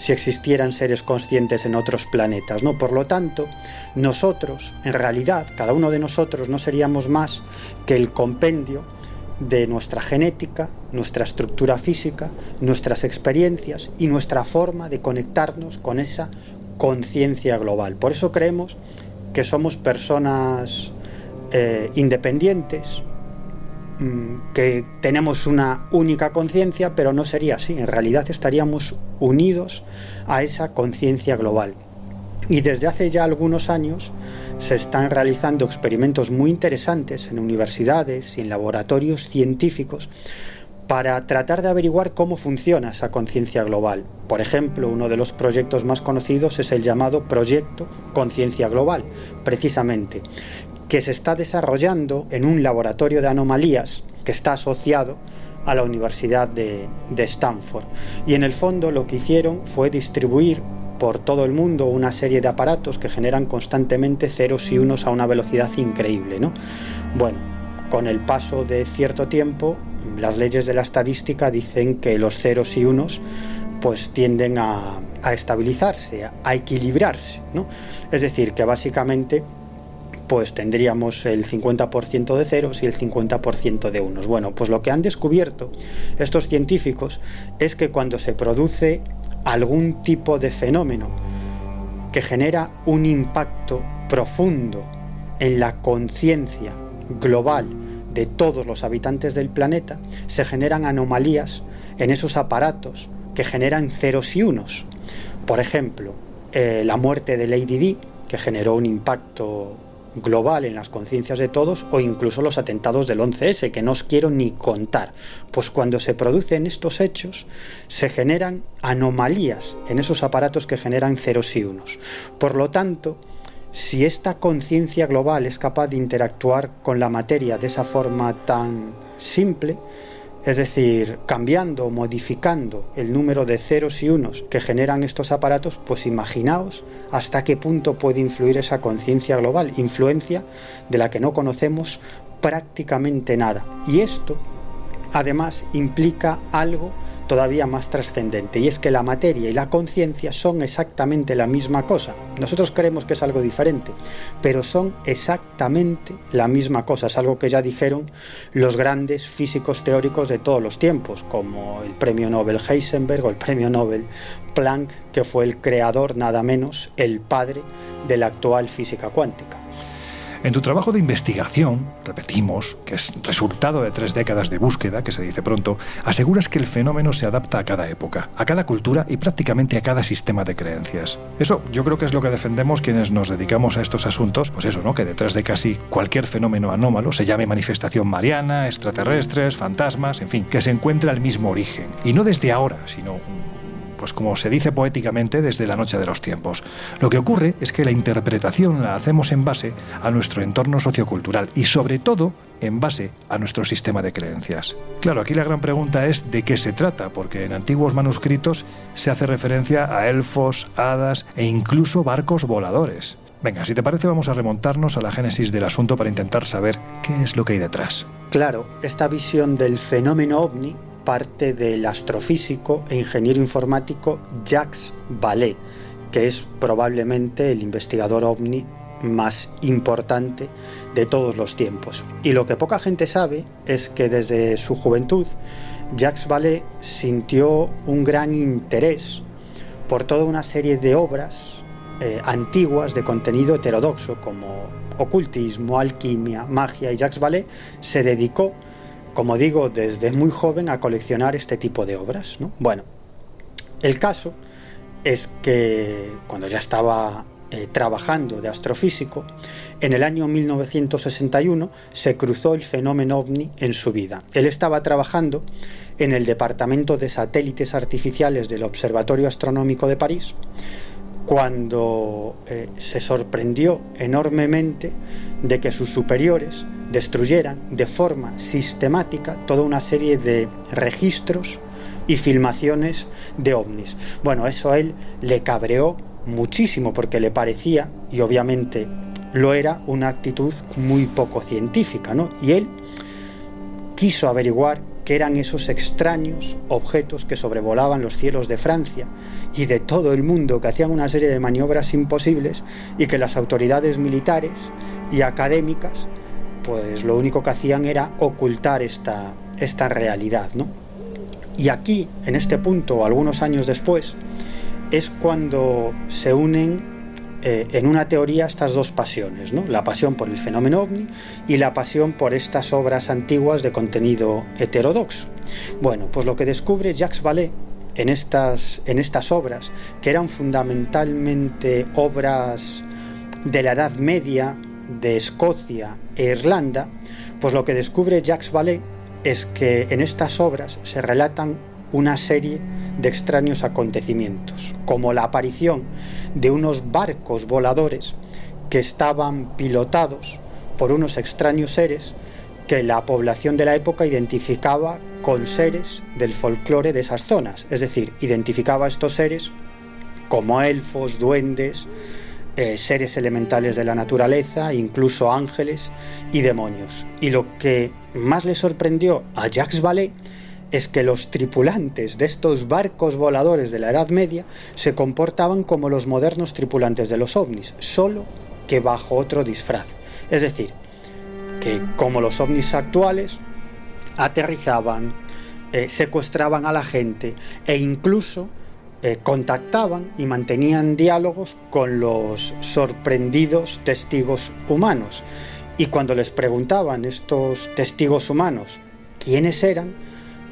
si existieran seres conscientes en otros planetas, ¿no? Por lo tanto, nosotros, en realidad, cada uno de nosotros no seríamos más que el compendio de nuestra genética, nuestra estructura física, nuestras experiencias y nuestra forma de conectarnos con esa conciencia global. Por eso creemos que somos personas eh, independientes, mm, que tenemos una única conciencia, pero no sería así. En realidad estaríamos unidos a esa conciencia global. Y desde hace ya algunos años se están realizando experimentos muy interesantes en universidades y en laboratorios científicos para tratar de averiguar cómo funciona esa conciencia global. Por ejemplo, uno de los proyectos más conocidos es el llamado Proyecto Conciencia Global, precisamente, que se está desarrollando en un laboratorio de anomalías que está asociado a la Universidad de, Stanford. Y en el fondo lo que hicieron fue distribuir por todo el mundo una serie de aparatos que generan constantemente ceros y unos a una velocidad increíble. ¿no? Bueno, con el paso de cierto tiempo, las leyes de la estadística dicen que los ceros y unos pues tienden a, estabilizarse, a equilibrarse. ¿no? Es decir, que básicamente pues tendríamos el 50% de ceros y el 50% de unos. Bueno, pues lo que han descubierto estos científicos es que cuando se produce algún tipo de fenómeno que genera un impacto profundo en la conciencia global de todos los habitantes del planeta, se generan anomalías en esos aparatos que generan ceros y unos. Por ejemplo, eh, la muerte de Lady Di, que generó un impacto global en las conciencias de todos o incluso los atentados del 11S, que no os quiero ni contar. Pues cuando se producen estos hechos, se generan anomalías en esos aparatos que generan ceros y unos. Por lo tanto, si esta conciencia global es capaz de interactuar con la materia de esa forma tan simple, es decir, cambiando o modificando el número de ceros y unos que generan estos aparatos, pues imaginaos hasta qué punto puede influir esa conciencia global, influencia de la que no conocemos prácticamente nada. Y esto, además, implica algo todavía más trascendente, y es que la materia y la conciencia son exactamente la misma cosa. Nosotros creemos que es algo diferente, pero son exactamente la misma cosa. Es algo que ya dijeron los grandes físicos teóricos de todos los tiempos, como el premio Nobel Heisenberg o el premio Nobel Planck, que fue el creador, nada menos, el padre de la actual física cuántica. En tu trabajo de investigación, repetimos, que es resultado de tres décadas de búsqueda, que se dice pronto, aseguras que el fenómeno se adapta a cada época, a cada cultura y prácticamente a cada sistema de creencias. Eso yo creo que es lo que defendemos quienes nos dedicamos a estos asuntos, pues eso, ¿no? Que detrás de casi cualquier fenómeno anómalo, se llame manifestación mariana, extraterrestres, fantasmas, en fin, que se encuentra el mismo origen. Y no desde ahora, sino pues como se dice poéticamente, desde la noche de los tiempos. Lo que ocurre es que la interpretación la hacemos en base a nuestro entorno sociocultural y sobre todo en base a nuestro sistema de creencias. Claro, aquí la gran pregunta es de qué se trata, porque en antiguos manuscritos se hace referencia a elfos, hadas e incluso barcos voladores. Venga, si te parece vamos a remontarnos a la génesis del asunto para intentar saber qué es lo que hay detrás. Claro, esta visión del fenómeno ovni parte del astrofísico e ingeniero informático Jacques Vallée, que es probablemente el investigador ovni más importante de todos los tiempos. Y lo que poca gente sabe es que desde su juventud Jacques Vallée sintió un gran interés por toda una serie de obras eh, antiguas de contenido heterodoxo como ocultismo, alquimia, magia y Jacques Vallée se dedicó como digo, desde muy joven a coleccionar este tipo de obras. ¿no? Bueno, el caso es que cuando ya estaba eh, trabajando de astrofísico, en el año 1961 se cruzó el fenómeno ovni en su vida. Él estaba trabajando en el Departamento de Satélites Artificiales del Observatorio Astronómico de París cuando eh, se sorprendió enormemente de que sus superiores destruyeran de forma sistemática toda una serie de registros y filmaciones de ovnis. Bueno, eso a él le cabreó muchísimo porque le parecía, y obviamente lo era, una actitud muy poco científica, ¿no? Y él quiso averiguar qué eran esos extraños objetos que sobrevolaban los cielos de Francia y de todo el mundo, que hacían una serie de maniobras imposibles y que las autoridades militares y académicas pues lo único que hacían era ocultar esta, esta realidad, ¿no? Y aquí, en este punto, algunos años después, es cuando se unen eh, en una teoría estas dos pasiones, ¿no? la pasión por el fenómeno ovni y la pasión por estas obras antiguas de contenido heterodoxo. Bueno, pues lo que descubre Jacques Vallée en estas, en estas obras, que eran fundamentalmente obras de la Edad Media, de Escocia e Irlanda, pues lo que descubre Jacques Vallée es que en estas obras se relatan una serie de extraños acontecimientos, como la aparición de unos barcos voladores que estaban pilotados por unos extraños seres que la población de la época identificaba con seres del folclore de esas zonas, es decir, identificaba a estos seres como elfos, duendes, eh, seres elementales de la naturaleza, incluso ángeles y demonios. Y lo que más le sorprendió a Jacques Vallée es que los tripulantes de estos barcos voladores de la Edad Media se comportaban como los modernos tripulantes de los ovnis, solo que bajo otro disfraz. Es decir, que como los ovnis actuales, aterrizaban, eh, secuestraban a la gente e incluso eh, contactaban y mantenían diálogos con los sorprendidos testigos humanos. Y cuando les preguntaban estos testigos humanos quiénes eran,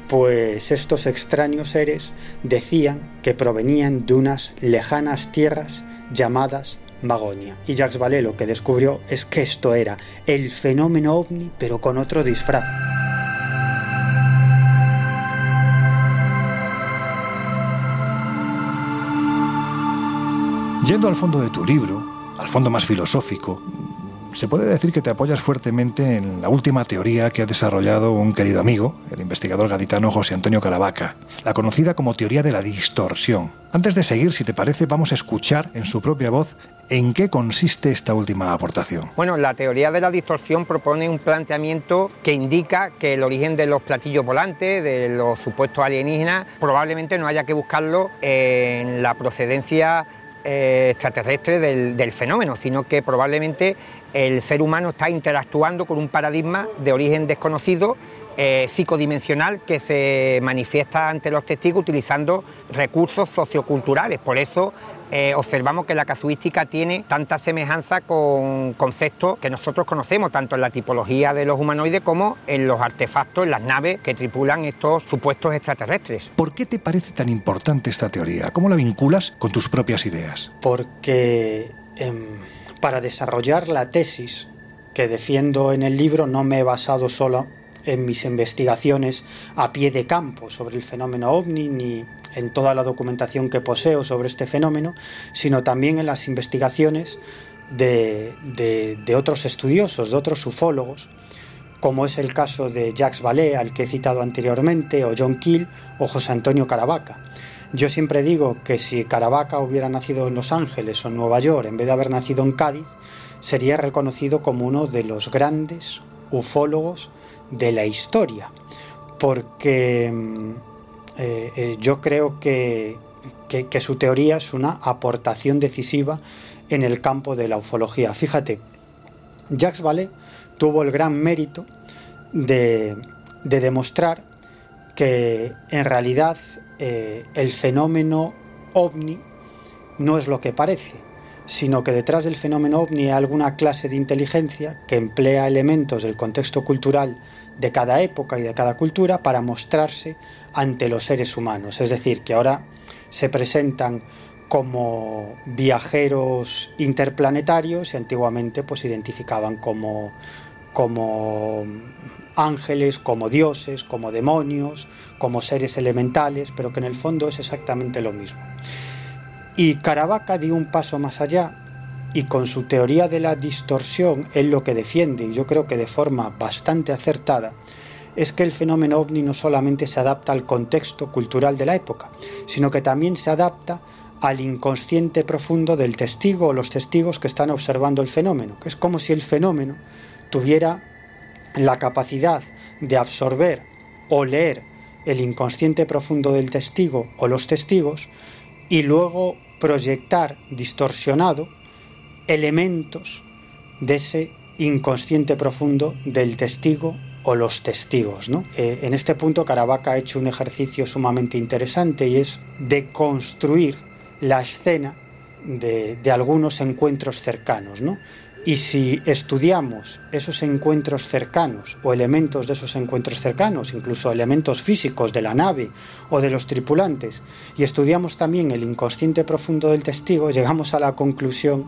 pues estos extraños seres decían que provenían de unas lejanas tierras llamadas Magonia. Y Jacques Vallée lo que descubrió es que esto era el fenómeno ovni, pero con otro disfraz. Yendo al fondo de tu libro, al fondo más filosófico, se puede decir que te apoyas fuertemente en la última teoría que ha desarrollado un querido amigo, el investigador gaditano José Antonio Caravaca, la conocida como teoría de la distorsión. Antes de seguir, si te parece, vamos a escuchar en su propia voz en qué consiste esta última aportación. Bueno, la teoría de la distorsión propone un planteamiento que indica que el origen de los platillos volantes, de los supuestos alienígenas, probablemente no haya que buscarlo en la procedencia extraterrestre del, del, fenómeno, sino que probablemente el ser humano está interactuando con un paradigma de origen desconocido, eh, psicodimensional, que se manifiesta ante los testigos utilizando recursos socioculturales. Por eso eh, observamos que la casuística tiene tanta semejanza con conceptos que nosotros conocemos, tanto en la tipología de los humanoides como en los artefactos, en las naves que tripulan estos supuestos extraterrestres. ¿Por qué te parece tan importante esta teoría? ¿Cómo la vinculas con tus propias ideas? Porque eh, para desarrollar la tesis que defiendo en el libro no me he basado solo en mis investigaciones a pie de campo sobre el fenómeno ovni ni en toda la documentación que poseo sobre este fenómeno, sino también en las investigaciones de, de, otros estudiosos, de otros ufólogos, como es el caso de Jacques Vallée, al que he citado anteriormente, o John Keel, o José Antonio Caravaca. Yo siempre digo que si Caravaca hubiera nacido en Los Ángeles o en Nueva York, en vez de haber nacido en Cádiz, sería reconocido como uno de los grandes ufólogos de la historia, porque eh, eh, yo creo que, que, que, su teoría es una aportación decisiva en el campo de la ufología. Fíjate, Jacques Vallée tuvo el gran mérito de, de demostrar que en realidad eh, el fenómeno ovni no es lo que parece, sino que detrás del fenómeno ovni hay alguna clase de inteligencia que emplea elementos del contexto cultural de cada época y de cada cultura para mostrarse ante los seres humanos. Es decir, que ahora se presentan como viajeros interplanetarios y antiguamente pues identificaban como, como ángeles, como dioses, como demonios, como seres elementales, pero que en el fondo es exactamente lo mismo. Y Caravaca dio un paso más allá y con su teoría de la distorsión, él lo que defiende, y yo creo que de forma bastante acertada, es que el fenómeno ovni no solamente se adapta al contexto cultural de la época, sino que también se adapta al inconsciente profundo del testigo o los testigos que están observando el fenómeno, que es como si el fenómeno tuviera la capacidad de absorber o leer el inconsciente profundo del testigo o los testigos y luego proyectar distorsionado elementos de ese inconsciente profundo del testigo o los testigos. ¿no? Eh, en este punto Caravaca ha hecho un ejercicio sumamente interesante y es de construir la escena de, de algunos encuentros cercanos. ¿no? Y si estudiamos esos encuentros cercanos o elementos de esos encuentros cercanos, incluso elementos físicos de la nave o de los tripulantes, y estudiamos también el inconsciente profundo del testigo, llegamos a la conclusión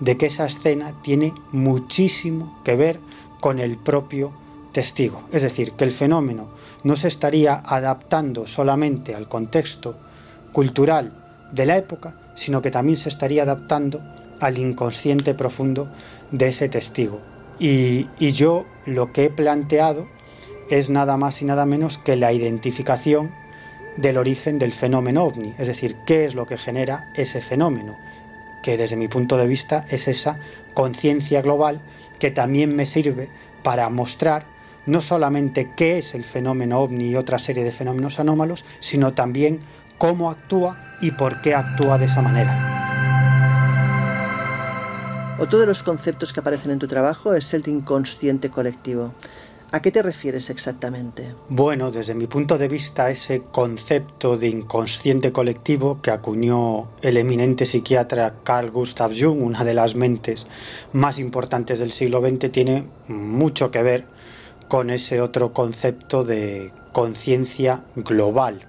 de que esa escena tiene muchísimo que ver con el propio testigo. Es decir, que el fenómeno no se estaría adaptando solamente al contexto cultural de la época, sino que también se estaría adaptando al inconsciente profundo de ese testigo. Y, y, yo lo que he planteado es nada más y nada menos que la identificación del origen del fenómeno ovni, es decir, qué es lo que genera ese fenómeno que desde mi punto de vista es esa conciencia global que también me sirve para mostrar no solamente qué es el fenómeno ovni y otra serie de fenómenos anómalos, sino también cómo actúa y por qué actúa de esa manera. Otro de los conceptos que aparecen en tu trabajo es el de inconsciente colectivo. ¿A qué te refieres exactamente? Bueno, desde mi punto de vista, ese concepto de inconsciente colectivo que acuñó el eminente psiquiatra Carl Gustav Jung, una de las mentes más importantes del siglo XX, tiene mucho que ver con ese otro concepto de conciencia global.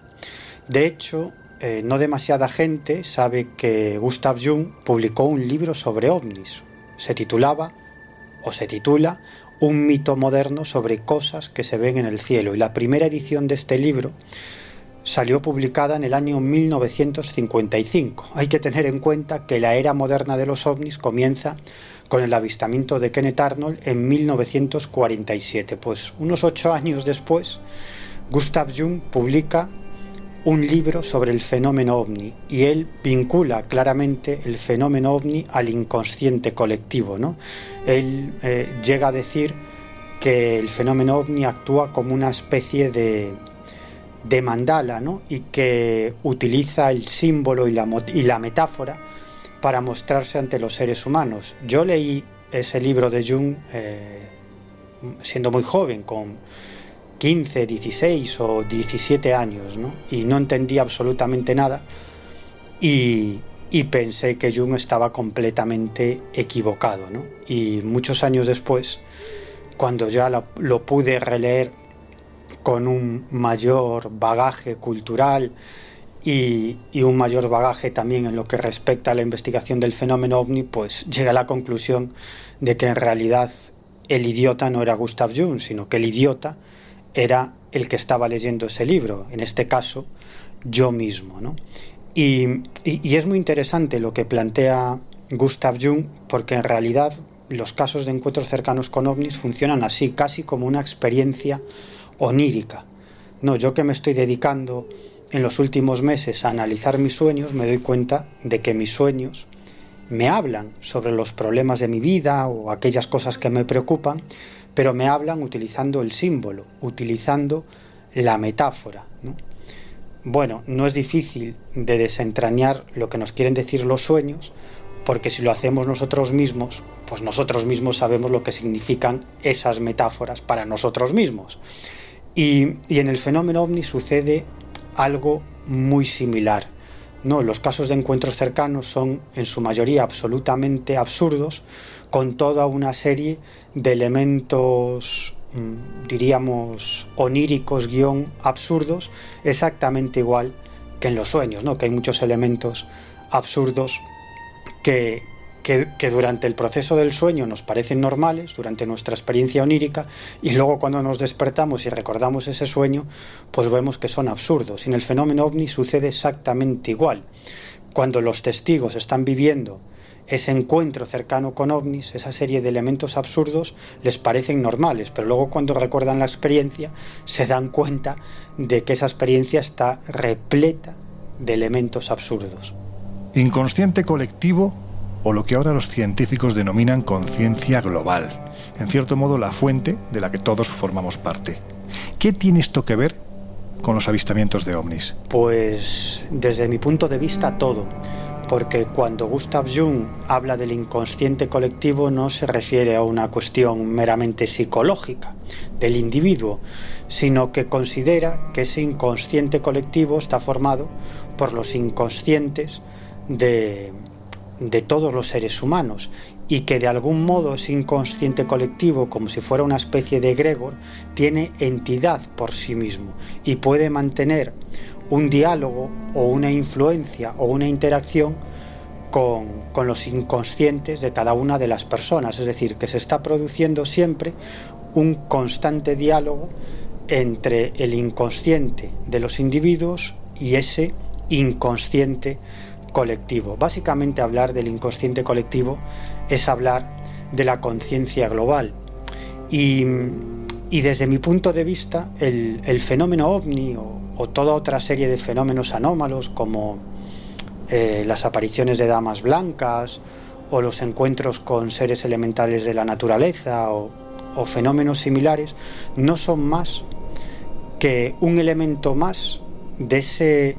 De hecho, eh, no demasiada gente sabe que Gustav Jung publicó un libro sobre ovnis. Se titulaba o se titula un mito moderno sobre cosas que se ven en el cielo. Y la primera edición de este libro salió publicada en el año 1955. Hay que tener en cuenta que la era moderna de los ovnis comienza con el avistamiento de Kenneth Arnold en 1947. Pues unos ocho años después, Gustav Jung publica un libro sobre el fenómeno ovni y él vincula claramente el fenómeno ovni al inconsciente colectivo. ¿no? Él eh, llega a decir que el fenómeno ovni actúa como una especie de, de mandala ¿no? y que utiliza el símbolo y la, y la metáfora para mostrarse ante los seres humanos. Yo leí ese libro de Jung eh, siendo muy joven, con 15, 16 o 17 años, ¿no? Y no entendía absolutamente nada y, y pensé que Jung estaba completamente equivocado, ¿no? Y muchos años después, cuando ya lo, pude releer con un mayor bagaje cultural y, y, un mayor bagaje también en lo que respecta a la investigación del fenómeno ovni, pues llegué a la conclusión de que en realidad el idiota no era Gustav Jung, sino que el idiota era el que estaba leyendo ese libro, en este caso yo mismo. ¿no? Y, es muy interesante lo que plantea Gustav Jung, porque en realidad los casos de encuentros cercanos con ovnis funcionan así, casi como una experiencia onírica. No, yo que me estoy dedicando en los últimos meses a analizar mis sueños, me doy cuenta de que mis sueños me hablan sobre los problemas de mi vida o aquellas cosas que me preocupan, pero me hablan utilizando el símbolo, utilizando la metáfora. Bueno, no es difícil de desentrañar lo que nos quieren decir los sueños, porque si lo hacemos nosotros mismos, pues nosotros mismos sabemos lo que significan esas metáforas para nosotros mismos. Y, en el fenómeno ovni sucede algo muy similar. No, los casos de encuentros cercanos son en su mayoría absolutamente absurdos, con toda una serie de elementos, diríamos, oníricos, guion, absurdos, exactamente igual que en los sueños, ¿no? que hay muchos elementos absurdos que, que, que, durante el proceso del sueño nos parecen normales, durante nuestra experiencia onírica, y luego cuando nos despertamos y recordamos ese sueño, pues vemos que son absurdos. Y en el fenómeno ovni sucede exactamente igual. cuando los testigos están viviendo ese encuentro cercano con ovnis, esa serie de elementos absurdos, les parecen normales, pero luego cuando recuerdan la experiencia se dan cuenta de que esa experiencia está repleta de elementos absurdos. Inconsciente colectivo o lo que ahora los científicos denominan conciencia global, en cierto modo la fuente de la que todos formamos parte. ¿Qué tiene esto que ver con los avistamientos de ovnis? Pues desde mi punto de vista todo porque cuando Gustav Jung habla del inconsciente colectivo no se refiere a una cuestión meramente psicológica del individuo, sino que considera que ese inconsciente colectivo está formado por los inconscientes de, de todos los seres humanos y que de algún modo ese inconsciente colectivo, como si fuera una especie de egregor, tiene entidad por sí mismo y puede mantener un diálogo o una influencia o una interacción con, con, los inconscientes de cada una de las personas. Es decir, que se está produciendo siempre un constante diálogo entre el inconsciente de los individuos y ese inconsciente colectivo. Básicamente hablar del inconsciente colectivo es hablar de la conciencia global. Y, y, desde mi punto de vista, el, el fenómeno ovni o, o toda otra serie de fenómenos anómalos como eh, las apariciones de damas blancas o los encuentros con seres elementales de la naturaleza o, o fenómenos similares no son más que un elemento más de ese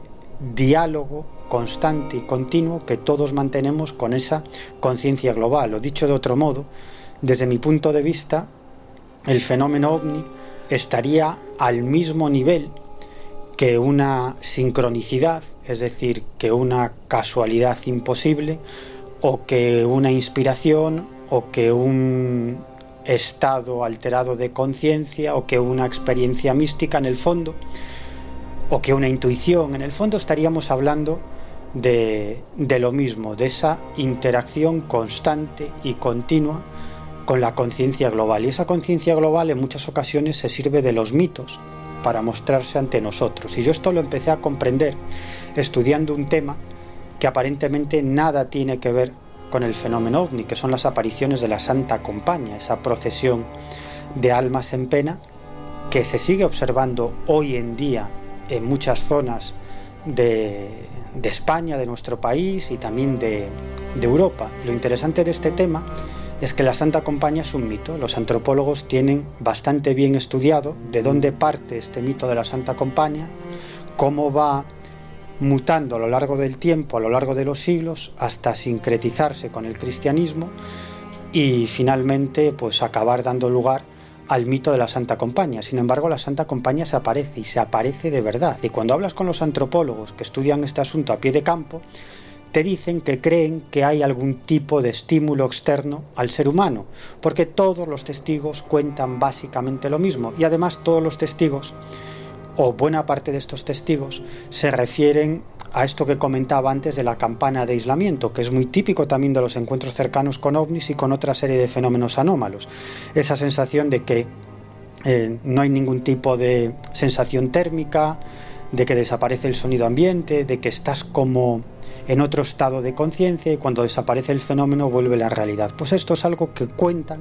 diálogo constante y continuo que todos mantenemos con esa conciencia global. O dicho de otro modo, desde mi punto de vista, el fenómeno ovni estaría al mismo nivel que una sincronicidad, es decir, que una casualidad imposible, o que una inspiración, o que un estado alterado de conciencia, o que una experiencia mística en el fondo, o que una intuición. En el fondo estaríamos hablando de, de lo mismo, de esa interacción constante y continua con la conciencia global. Y esa conciencia global en muchas ocasiones se sirve de los mitos para mostrarse ante nosotros. Y yo esto lo empecé a comprender estudiando un tema que aparentemente nada tiene que ver con el fenómeno ovni, que son las apariciones de la Santa Compañía, esa procesión de almas en pena que se sigue observando hoy en día en muchas zonas de, España, de nuestro país y también de Europa. Lo interesante de este tema es que la Santa Compañía es un mito. Los antropólogos tienen bastante bien estudiado de dónde parte este mito de la Santa Compañía, cómo va mutando a lo largo del tiempo, a lo largo de los siglos, hasta sincretizarse con el cristianismo y finalmente pues acabar dando lugar al mito de la Santa Compañía. Sin embargo, la Santa Compañía se aparece y se aparece de verdad. Y cuando hablas con los antropólogos que estudian este asunto a pie de campo, te dicen que creen que hay algún tipo de estímulo externo al ser humano, porque todos los testigos cuentan básicamente lo mismo y además todos los testigos, o buena parte de estos testigos, se refieren a esto que comentaba antes de la campana de aislamiento, que es muy típico también de los encuentros cercanos con ovnis y con otra serie de fenómenos anómalos. Esa sensación de que eh, no hay ningún tipo de sensación térmica, de que desaparece el sonido ambiente, de que estás como en otro estado de conciencia y cuando desaparece el fenómeno vuelve la realidad. Pues esto es algo que cuentan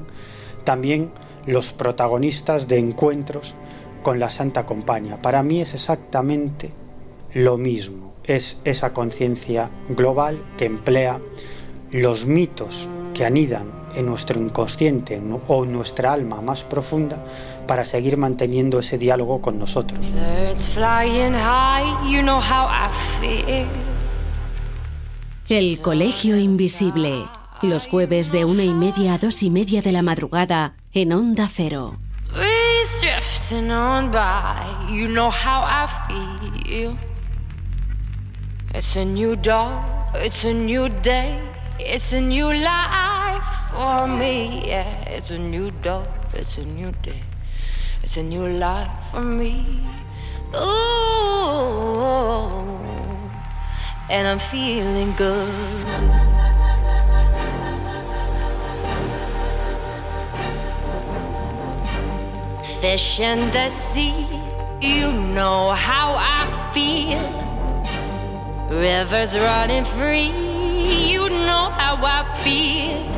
también los protagonistas de encuentros con la Santa Compañía. Para mí es exactamente lo mismo. Es esa conciencia global que emplea los mitos que anidan en nuestro inconsciente o en nuestra alma más profunda para seguir manteniendo ese diálogo con nosotros. El Colegio Invisible. Los jueves de una y media a dos y media de la madrugada en Onda Cero. It's a new dawn, it's a new day, it's a new life for me. It's a new dawn, it's a new day, it's a new life for me. And I'm feeling good. Fish in the sea, you know how I feel. rivers running free. You know how I feel.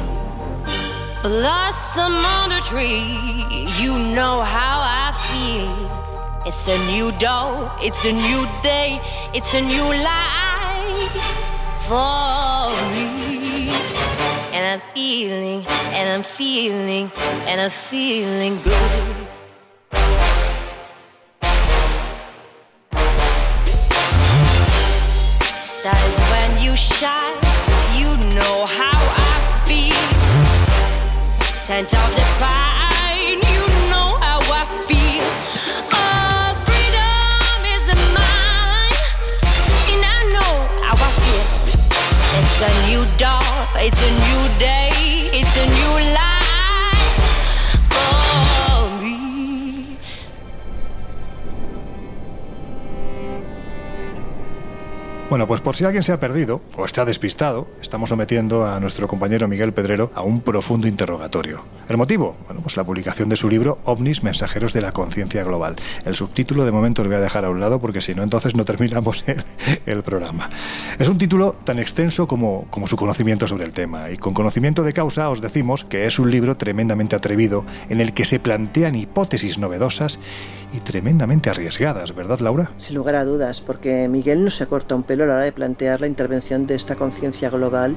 Blossom on the tree, you know how I feel. It's a new dawn, it's a new day, it's a new life for me. And I'm feeling, and I'm feeling, and I'm feeling good. Stars when you shine, you know how I feel. Scent of the pine, It's a new dawn, it's a new day, it's a new life Bueno, pues por si alguien se ha perdido o está despistado, estamos sometiendo a nuestro compañero Miguel Pedrero a un profundo interrogatorio. ¿El motivo? Bueno, pues la publicación de su libro OVNIs, Mensajeros de la Conciencia Global. El subtítulo de momento lo voy a dejar a un lado porque si no, entonces no terminamos el, el programa. Es un título tan extenso como, como su conocimiento sobre el tema y con conocimiento de causa os decimos que es un libro tremendamente atrevido en el que se plantean hipótesis novedosas y tremendamente arriesgadas, ¿verdad, Laura? Sin lugar a dudas, porque Miguel no se corta un pelo a la hora de plantear la intervención de esta conciencia global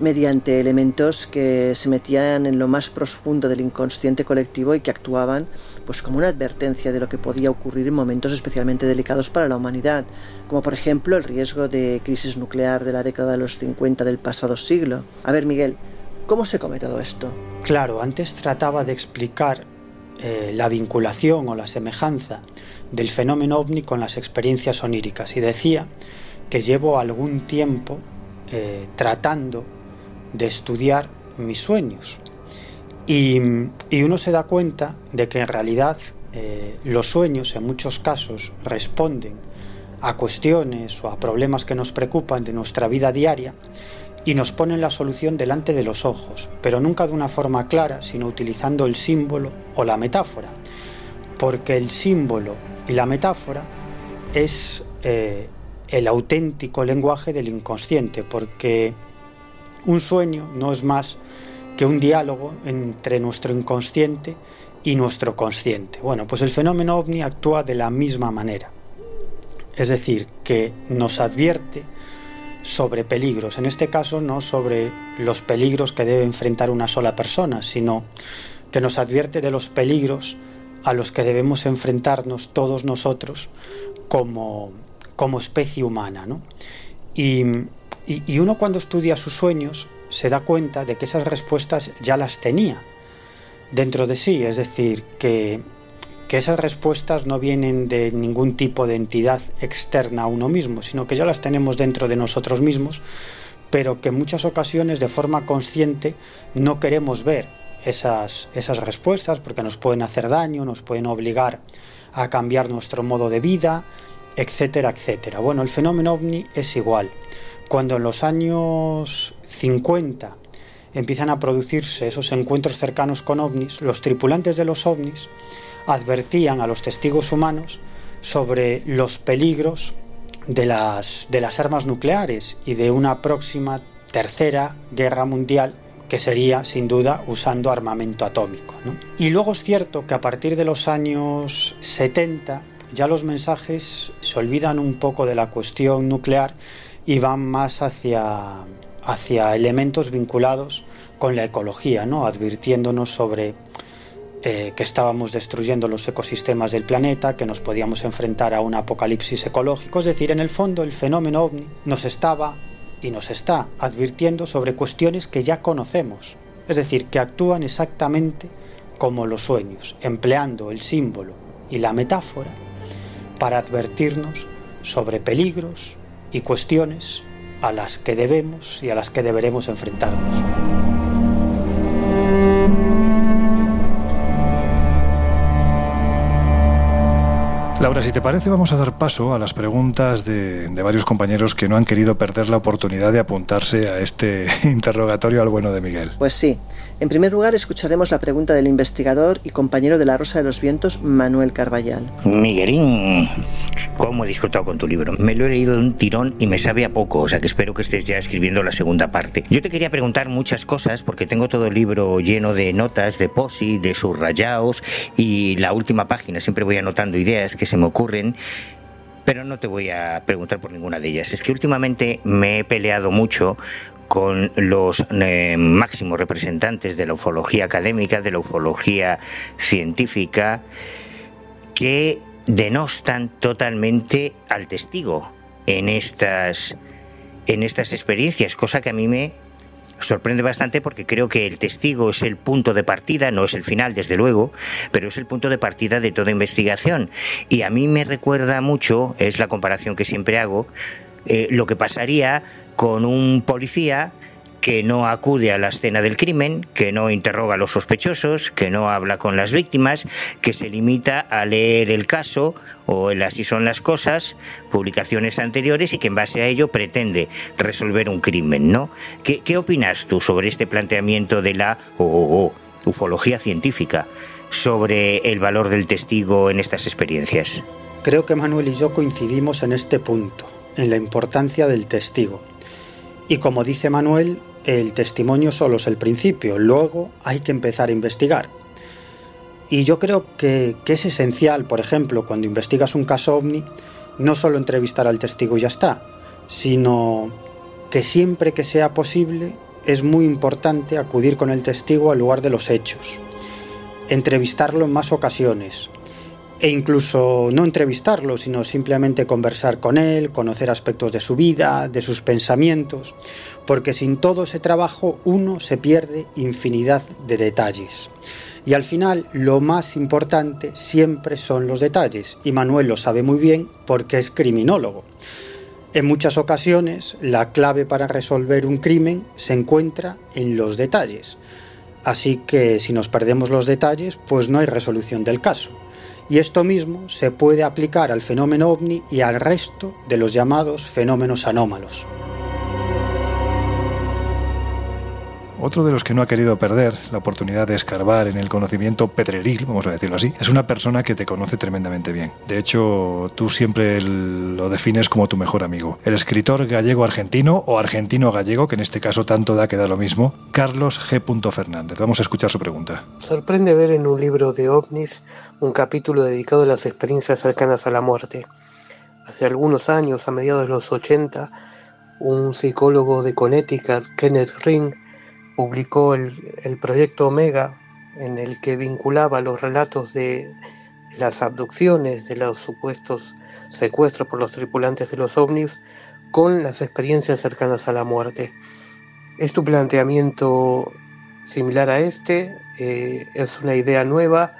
mediante elementos que se metían en lo más profundo del inconsciente colectivo y que actuaban pues como una advertencia de lo que podía ocurrir en momentos especialmente delicados para la humanidad, como por ejemplo el riesgo de crisis nuclear de la década de los 50 del pasado siglo. A ver, Miguel, ¿cómo se come todo esto? Claro, antes trataba de explicar eh, la vinculación o la semejanza del fenómeno ovni con las experiencias oníricas. Y decía que llevo algún tiempo eh, tratando de estudiar mis sueños. Y, uno se da cuenta de que en realidad eh, los sueños en muchos casos responden a cuestiones o a problemas que nos preocupan de nuestra vida diaria y nos ponen la solución delante de los ojos, pero nunca de una forma clara, sino utilizando el símbolo o la metáfora, porque el símbolo y la metáfora es eh, el auténtico lenguaje del inconsciente, porque un sueño no es más que un diálogo entre nuestro inconsciente y nuestro consciente. Bueno, pues el fenómeno ovni actúa de la misma manera, es decir, que nos advierte sobre peligros, en este caso no sobre los peligros que debe enfrentar una sola persona, sino que nos advierte de los peligros a los que debemos enfrentarnos todos nosotros como, como especie humana. ¿no? Y, y, y uno cuando estudia sus sueños se da cuenta de que esas respuestas ya las tenía dentro de sí, es decir, que que esas respuestas no vienen de ningún tipo de entidad externa a uno mismo, sino que ya las tenemos dentro de nosotros mismos, pero que en muchas ocasiones de forma consciente no queremos ver esas, esas respuestas porque nos pueden hacer daño, nos pueden obligar a cambiar nuestro modo de vida, etcétera, etcétera. Bueno, el fenómeno ovni es igual. Cuando en los años 50 empiezan a producirse esos encuentros cercanos con ovnis, los tripulantes de los ovnis advertían a los testigos humanos sobre los peligros de las, de las armas nucleares y de una próxima tercera guerra mundial que sería sin duda usando armamento atómico. Y luego es cierto que a partir de los años 70 ya los mensajes se olvidan un poco de la cuestión nuclear y van más hacia, hacia elementos vinculados con la ecología, ¿no? advirtiéndonos sobre eh, que estábamos destruyendo los ecosistemas del planeta, que nos podíamos enfrentar a un apocalipsis ecológico. Es decir, en el fondo el fenómeno ovni nos estaba y nos está advirtiendo sobre cuestiones que ya conocemos. Es decir, que actúan exactamente como los sueños, empleando el símbolo y la metáfora para advertirnos sobre peligros y cuestiones a las que debemos y a las que deberemos enfrentarnos. Laura, si te parece, vamos a dar paso a las preguntas de, varios compañeros que no han querido perder la oportunidad de apuntarse a este interrogatorio al bueno de Miguel. Pues sí. En primer lugar, escucharemos la pregunta del investigador y compañero de la Rosa de los Vientos, Manuel Carballal. Miguelín, ¿cómo he disfrutado con tu libro? Me lo he leído de un tirón y me sabe a poco, o sea que espero que estés ya escribiendo la segunda parte. Yo te quería preguntar muchas cosas porque tengo todo el libro lleno de notas, de posi, de subrayados y la última página siempre voy anotando ideas que se me ocurren pero no te voy a preguntar por ninguna de ellas. Es que últimamente me he peleado mucho con los eh, máximos representantes de la ufología académica, de la ufología científica, que denostan totalmente al testigo en estas, en estas experiencias, cosa que a mí me sorprende bastante porque creo que el testigo es el punto de partida, no es el final, desde luego, pero es el punto de partida de toda investigación. Y a mí me recuerda mucho, es la comparación que siempre hago, eh, lo que pasaría con un policía que no acude a la escena del crimen, que no interroga a los sospechosos, que no habla con las víctimas, que se limita a leer el caso o el así son las cosas, publicaciones anteriores y que en base a ello pretende resolver un crimen, ¿no? ¿Qué, opinas tú sobre este planteamiento de la ufología científica sobre el valor del testigo en estas experiencias? Creo que Manuel y yo coincidimos en este punto, en la importancia del testigo. Y como dice Manuel, el testimonio solo es el principio, luego hay que empezar a investigar. Y yo creo que, es esencial, por ejemplo, cuando investigas un caso ovni, no solo entrevistar al testigo y ya está, sino que siempre que sea posible es muy importante acudir con el testigo al lugar de los hechos, entrevistarlo en más ocasiones, e incluso no entrevistarlo, sino simplemente conversar con él, conocer aspectos de su vida, de sus pensamientos, porque sin todo ese trabajo uno se pierde infinidad de detalles. Y al final lo más importante siempre son los detalles, y Manuel lo sabe muy bien porque es criminólogo. En muchas ocasiones la clave para resolver un crimen se encuentra en los detalles. Así que si nos perdemos los detalles, pues no hay resolución del caso. Y esto mismo se puede aplicar al fenómeno ovni y al resto de los llamados fenómenos anómalos. Otro de los que no ha querido perder la oportunidad de escarbar en el conocimiento pedreril, vamos a decirlo así, es una persona que te conoce tremendamente bien. De hecho, tú siempre lo defines como tu mejor amigo. El escritor gallego-argentino o argentino-gallego, que en este caso tanto da que da lo mismo, Carlos G. Fernández. Vamos a escuchar su pregunta. Sorprende ver en un libro de ovnis un capítulo dedicado a las experiencias cercanas a la muerte. Hace algunos años, a mediados de los 80, un psicólogo de Connecticut, Kenneth Ring, publicó el, proyecto Omega, en el que vinculaba los relatos de las abducciones, de los supuestos secuestros por los tripulantes de los ovnis, con las experiencias cercanas a la muerte. ¿Es tu planteamiento similar a este? Eh, ¿Es una idea nueva?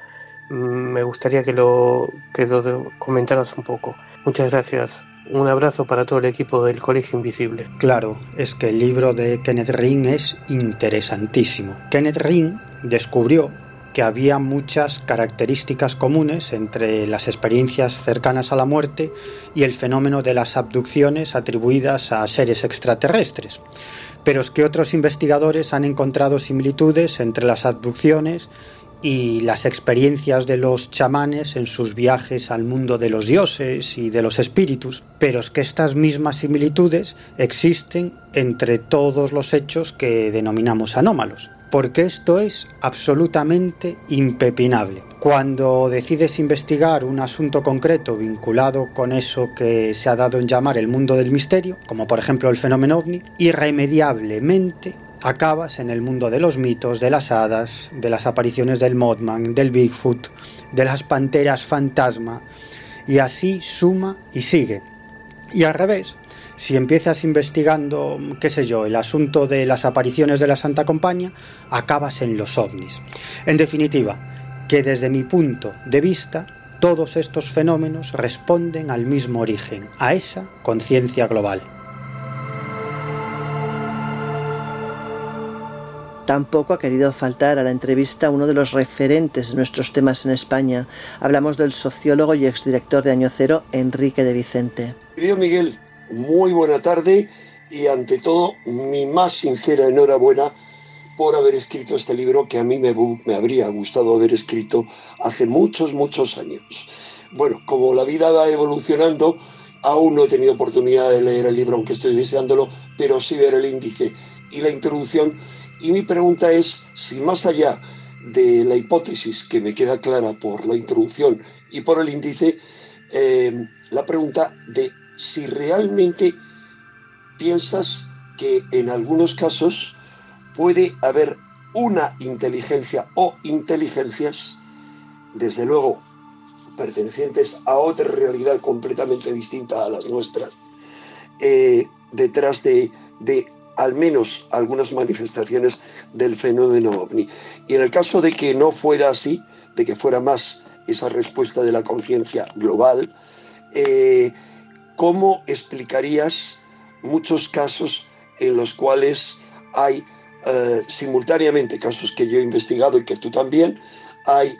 Mm, me gustaría que lo, que lo comentaras un poco. Muchas gracias. Un abrazo para todo el equipo del Colegio Invisible. Claro, es que el libro de Kenneth Ring es interesantísimo. Kenneth Ring descubrió que había muchas características comunes entre las experiencias cercanas a la muerte y el fenómeno de las abducciones atribuidas a seres extraterrestres. Pero es que otros investigadores han encontrado similitudes entre las abducciones y las experiencias de los chamanes en sus viajes al mundo de los dioses y de los espíritus, pero es que estas mismas similitudes existen entre todos los hechos que denominamos anómalos, porque esto es absolutamente impepinable. Cuando decides investigar un asunto concreto vinculado con eso que se ha dado en llamar el mundo del misterio, como por ejemplo el fenómeno ovni, irremediablemente acabas en el mundo de los mitos, de las hadas, de las apariciones del Mothman, del Bigfoot, de las panteras fantasma, y así suma y sigue. Y al revés, si empiezas investigando, qué sé yo, el asunto de las apariciones de la Santa Compañía, acabas en los ovnis. En definitiva, que desde mi punto de vista, todos estos fenómenos responden al mismo origen, a esa conciencia global. Tampoco ha querido faltar a la entrevista uno de los referentes de nuestros temas en España. Hablamos del sociólogo y exdirector de Año Cero, Enrique de Vicente. Querido Miguel, muy buena tarde y ante todo mi más sincera enhorabuena por haber escrito este libro que a mí me, me, habría gustado haber escrito hace muchos, muchos años. Bueno, como la vida va evolucionando, aún no he tenido oportunidad de leer el libro, aunque estoy deseándolo, pero sí ver el índice y la introducción. Y mi pregunta es si más allá de la hipótesis que me queda clara por la introducción y por el índice, eh, la pregunta de si realmente piensas que en algunos casos puede haber una inteligencia o inteligencias, desde luego pertenecientes a otra realidad completamente distinta a las nuestras, eh, detrás de, de al menos algunas manifestaciones del fenómeno ovni. Y en el caso de que no fuera así, de que fuera más esa respuesta de la conciencia global, eh, ¿cómo explicarías muchos casos en los cuales hay eh, simultáneamente, casos que yo he investigado y que tú también, hay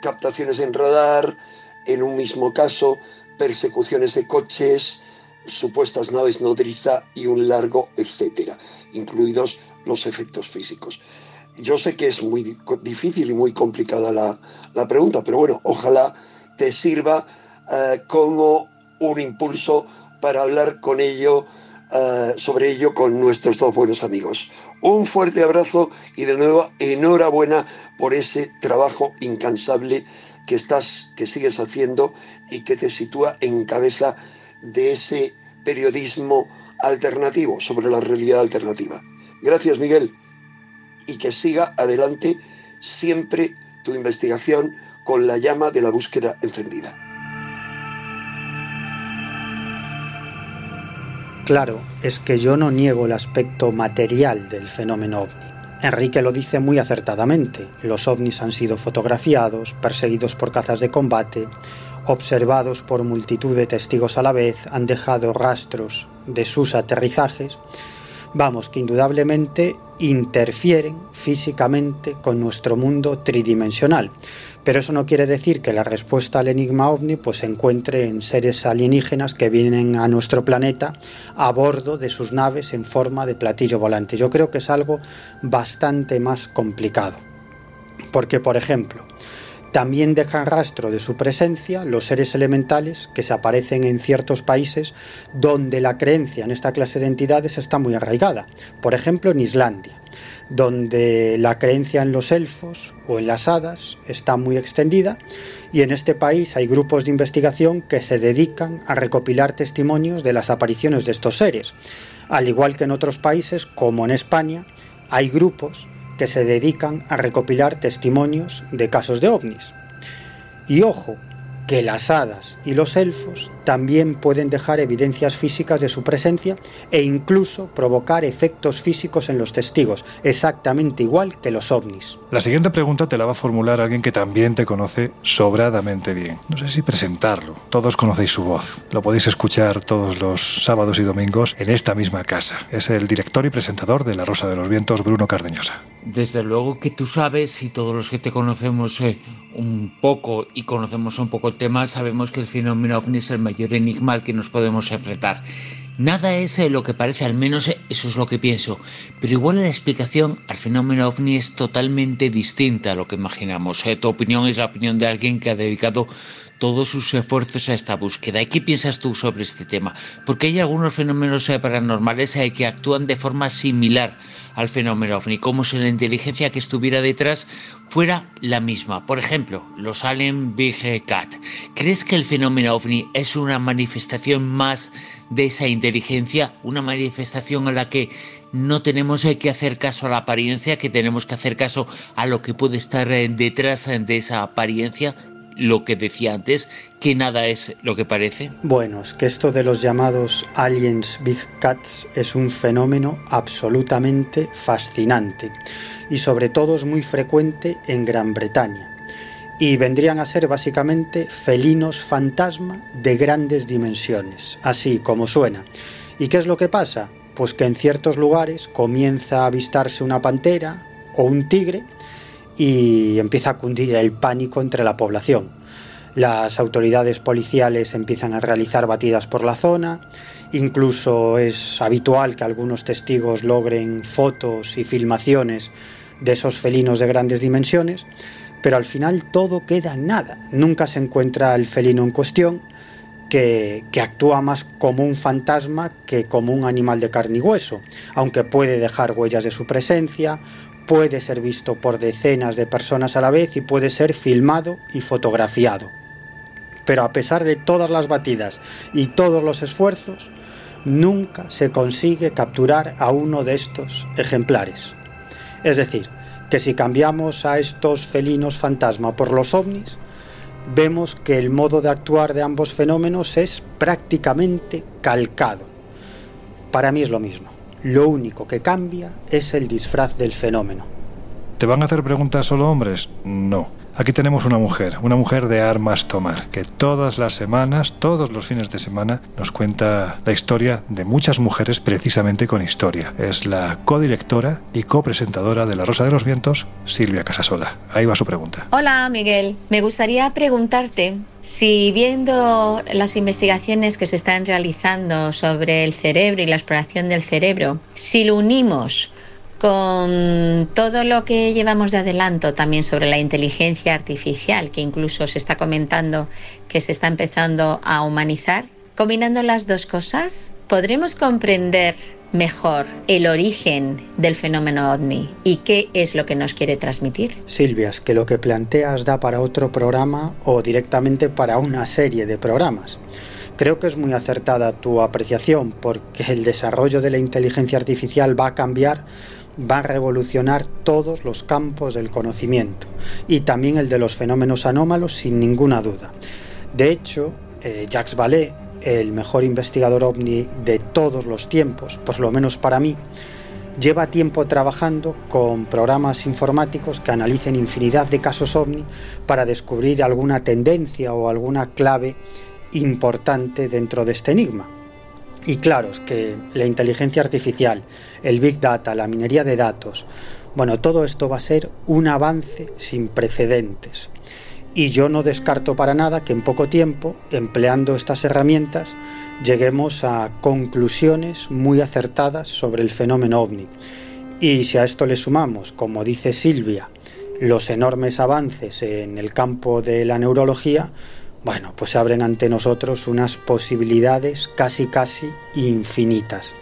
captaciones en radar, en un mismo caso, persecuciones de coches, supuestas naves nodriza y un largo etcétera, incluidos los efectos físicos. Yo sé que es muy difícil y muy complicada la, pregunta, pero bueno, ojalá te sirva eh, como un impulso para hablar con ello, eh, sobre ello con nuestros dos buenos amigos. Un fuerte abrazo y de nuevo enhorabuena por ese trabajo incansable que estás, que sigues haciendo y que te sitúa en cabeza de ese periodismo alternativo sobre la realidad alternativa. Gracias, Miguel, y que siga adelante siempre tu investigación con la llama de la búsqueda encendida. Claro, es que yo no niego el aspecto material del fenómeno ovni. Enrique lo dice muy acertadamente. Los ovnis han sido fotografiados, perseguidos por cazas de combate, observados por multitud de testigos a la vez, han dejado rastros de sus aterrizajes. Vamos, que indudablemente interfieren físicamente con nuestro mundo tridimensional. Pero eso no quiere decir que la respuesta al enigma ovni pues, se encuentre en seres alienígenas que vienen a nuestro planeta a bordo de sus naves en forma de platillo volante. Yo creo que es algo bastante más complicado. Porque, por ejemplo, también dejan rastro de su presencia los seres elementales que se aparecen en ciertos países donde la creencia en esta clase de entidades está muy arraigada. Por ejemplo, en Islandia donde la creencia en los elfos o en las hadas está muy extendida y en este país hay grupos de investigación que se dedican a recopilar testimonios de las apariciones de estos seres. Al igual que en otros países, como en España, hay grupos que se dedican a recopilar testimonios de casos de ovnis. Y ojo, que las hadas y los elfos también pueden dejar evidencias físicas de su presencia e incluso provocar efectos físicos en los testigos, exactamente igual que los ovnis. La siguiente pregunta te la va a formular alguien que también te conoce sobradamente bien. No sé si presentarlo. Todos conocéis su voz. Lo podéis escuchar todos los sábados y domingos en esta misma casa. Es el director y presentador de La Rosa de los Vientos, Bruno Cardeñosa. Desde luego que tú sabes y todos los que te conocemos eh, un poco y conocemos un poco tema, sabemos que el fenómeno ovni es el mayor enigma al que nos podemos enfrentar. Nada es eh, lo que parece, al menos eh, eso es lo que pienso. Pero igual la explicación al fenómeno ovni es totalmente distinta a lo que imaginamos. Eh. Tu opinión es la opinión de alguien que ha dedicado todos sus esfuerzos a esta búsqueda. ¿Y qué piensas tú sobre este tema? Porque hay algunos fenómenos paranormales que actúan de forma similar al fenómeno ovni, como si la inteligencia que estuviera detrás fuera la misma. Por ejemplo, los Alien Big Cat. ¿Crees que el fenómeno ovni es una manifestación más de esa inteligencia, una manifestación a la que no tenemos que hacer caso a la apariencia, que tenemos que hacer caso a lo que puede estar detrás de esa apariencia? Lo que decía antes, que nada es lo que parece? Bueno, es que esto de los llamados aliens big cats es un fenómeno absolutamente fascinante y sobre todo es muy frecuente en Gran Bretaña. Y vendrían a ser básicamente felinos fantasma de grandes dimensiones, así como suena. ¿Y qué es lo que pasa? Pues que en ciertos lugares comienza a avistarse una pantera, o un tigre y empieza a cundir el pánico entre la población. Las autoridades policiales empiezan a realizar batidas por la zona, incluso es habitual que algunos testigos logren fotos y filmaciones de esos felinos de grandes dimensiones, pero al final todo queda en nada. Nunca se encuentra el felino en cuestión, que, que, actúa más como un fantasma que como un animal de carne y hueso, aunque puede dejar huellas de su presencia, puede ser visto por decenas de personas a la vez y puede ser filmado y fotografiado. Pero a pesar de todas las batidas y todos los esfuerzos, nunca se consigue capturar a uno de estos ejemplares. Es decir, que si cambiamos a estos felinos fantasma por los ovnis, vemos que el modo de actuar de ambos fenómenos es prácticamente calcado. Para mí es lo mismo. Lo único que cambia es el disfraz del fenómeno. ¿Te van a hacer preguntas solo hombres? No. Aquí tenemos una mujer, una mujer de armas tomar, que todas las semanas, todos los fines de semana, nos cuenta la historia de muchas mujeres precisamente con historia. Es la codirectora y copresentadora de La Rosa de los Vientos, Silvia Casasola. Ahí va su pregunta. Hola, Miguel. Me gustaría preguntarte si viendo las investigaciones que se están realizando sobre el cerebro y la exploración del cerebro, si lo unimos con todo lo que llevamos de adelanto también sobre la inteligencia artificial, que incluso se está comentando que se está empezando a humanizar, combinando las dos cosas, podremos comprender mejor el origen del fenómeno ovni y qué es lo que nos quiere transmitir. Silvia, es que lo que planteas da para otro programa o directamente para una serie de programas. Creo que es muy acertada tu apreciación porque el desarrollo de la inteligencia artificial va a cambiar va a revolucionar todos los campos del conocimiento y también el de los fenómenos anómalos sin ninguna duda. De hecho, eh, Jacques Vallée, el mejor investigador ovni de todos los tiempos, por lo menos para mí, lleva tiempo trabajando con programas informáticos que analicen infinidad de casos ovni para descubrir alguna tendencia o alguna clave importante dentro de este enigma. Y claro, es que la inteligencia artificial, el big data, la minería de datos, bueno, todo esto va a ser un avance sin precedentes. Y yo no descarto para nada que en poco tiempo, empleando estas herramientas, lleguemos a conclusiones muy acertadas sobre el fenómeno ovni. Y si a esto le sumamos, como dice Silvia, los enormes avances en el campo de la neurología, bueno, pues se abren ante nosotros unas posibilidades casi casi infinitas.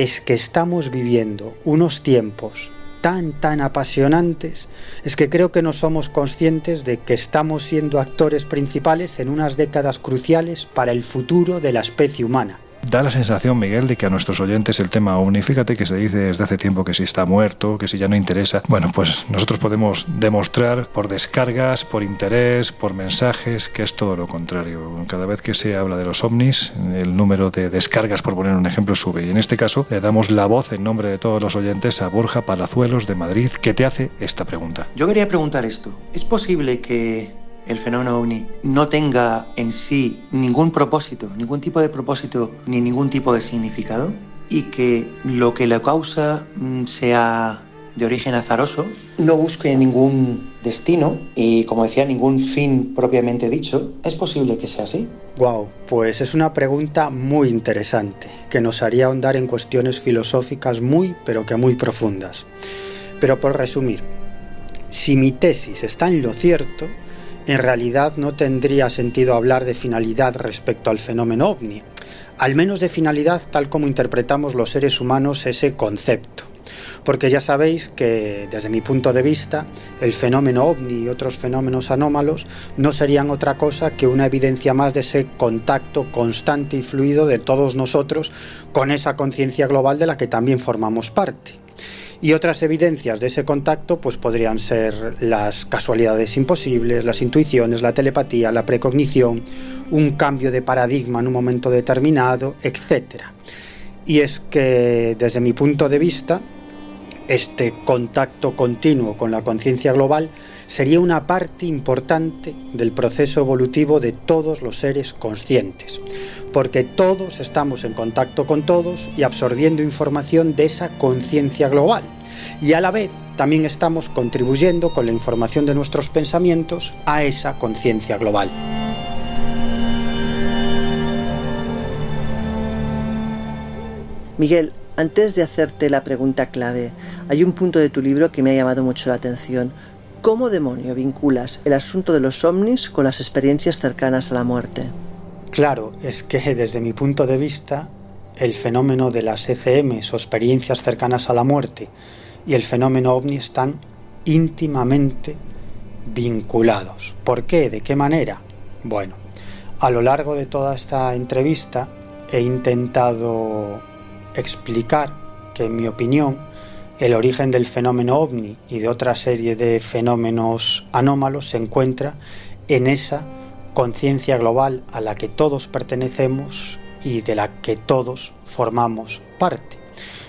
Es que estamos viviendo unos tiempos tan, tan apasionantes, es que creo que no somos conscientes de que estamos siendo actores principales en unas décadas cruciales para el futuro de la especie humana. Da la sensación, Miguel, de que a nuestros oyentes el tema OVNI, fíjate que se dice desde hace tiempo que si está muerto, que si ya no interesa. Bueno, pues nosotros podemos demostrar por descargas, por interés, por mensajes, que es todo lo contrario. Cada vez que se habla de los ovnis, el número de descargas, por poner un ejemplo, sube. Y en este caso le damos la voz en nombre de todos los oyentes a Borja Palazuelos de Madrid, que te hace esta pregunta. Yo quería preguntar esto. ¿Es posible que el fenómeno ovni no tenga en sí ningún propósito, ningún tipo de propósito ni ningún tipo de significado y que lo que lo causa mm, sea de origen azaroso, no busque ningún destino y, como decía, ningún fin propiamente dicho, ¿es posible que sea así? Wow, pues es una pregunta muy interesante que nos haría ahondar en cuestiones filosóficas muy, pero que muy profundas. Pero por resumir, si mi tesis está en lo cierto, en realidad no tendría sentido hablar de finalidad respecto al fenómeno ovni, al menos de finalidad tal como interpretamos los seres humanos ese concepto. Porque ya sabéis que, desde mi punto de vista, el fenómeno ovni y otros fenómenos anómalos no serían otra cosa que una evidencia más de ese contacto constante y fluido de todos nosotros con esa conciencia global de la que también formamos parte. Y otras evidencias de ese contacto pues podrían ser las casualidades imposibles, las intuiciones, la telepatía, la precognición, un cambio de paradigma en un momento determinado, etc. Y es que desde mi punto de vista, este contacto continuo con la conciencia global sería una parte importante del proceso evolutivo de todos los seres conscientes, porque todos estamos en contacto con todos y absorbiendo información de esa conciencia global. y a la vez también estamos contribuyendo con la información de nuestros pensamientos a esa conciencia global. Miguel, antes de hacerte la pregunta clave, hay un punto de tu libro que me ha llamado mucho la atención. ¿Cómo demonio vinculas el asunto de los ovnis con las experiencias cercanas a la muerte? Claro, es que desde mi punto de vista, el fenómeno de las ECMs o experiencias cercanas a la muerte y el fenómeno ovni están íntimamente vinculados. ¿Por qué? ¿De qué manera? Bueno, a lo largo de toda esta entrevista he intentado explicar que, en mi opinión, el origen del fenómeno ovni y de otra serie de fenómenos anómalos se encuentra en esa conciencia global a la que todos pertenecemos y de la que todos formamos parte.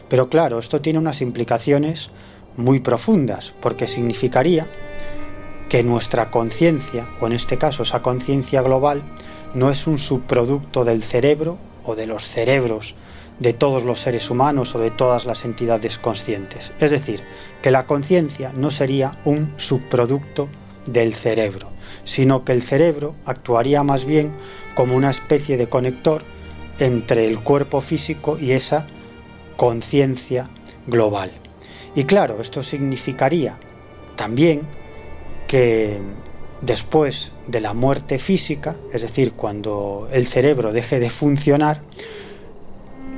Pero claro, esto tiene unas implicaciones muy profundas, porque significaría que nuestra conciencia, o en este caso esa conciencia global, no es un subproducto del cerebro o de los cerebros de todos los seres humanos o de todas las entidades conscientes. Es decir, que la conciencia no sería un subproducto del cerebro, sino que el cerebro actuaría más bien como una especie de conector entre el cuerpo físico y esa conciencia global. Y claro, esto significaría también que después de la muerte física, es decir, cuando el cerebro deje de funcionar,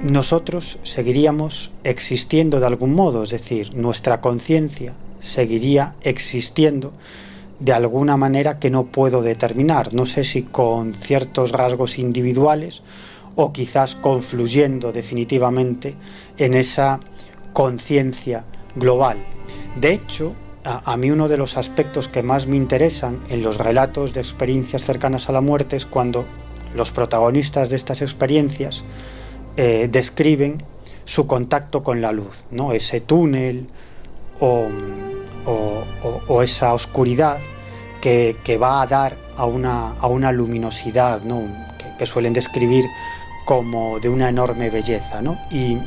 nosotros seguiríamos existiendo de algún modo, es decir, nuestra conciencia seguiría existiendo de alguna manera que no puedo determinar, no sé si con ciertos rasgos individuales o quizás confluyendo definitivamente en esa conciencia global. De hecho, a, mí uno de los aspectos que más me interesan en los relatos de experiencias cercanas a la muerte es cuando los protagonistas de estas experiencias eh, describen su contacto con la luz, ¿no? ese túnel o, esa oscuridad que, va a dar a una, a una luminosidad que, suelen describir como de una enorme belleza. Y,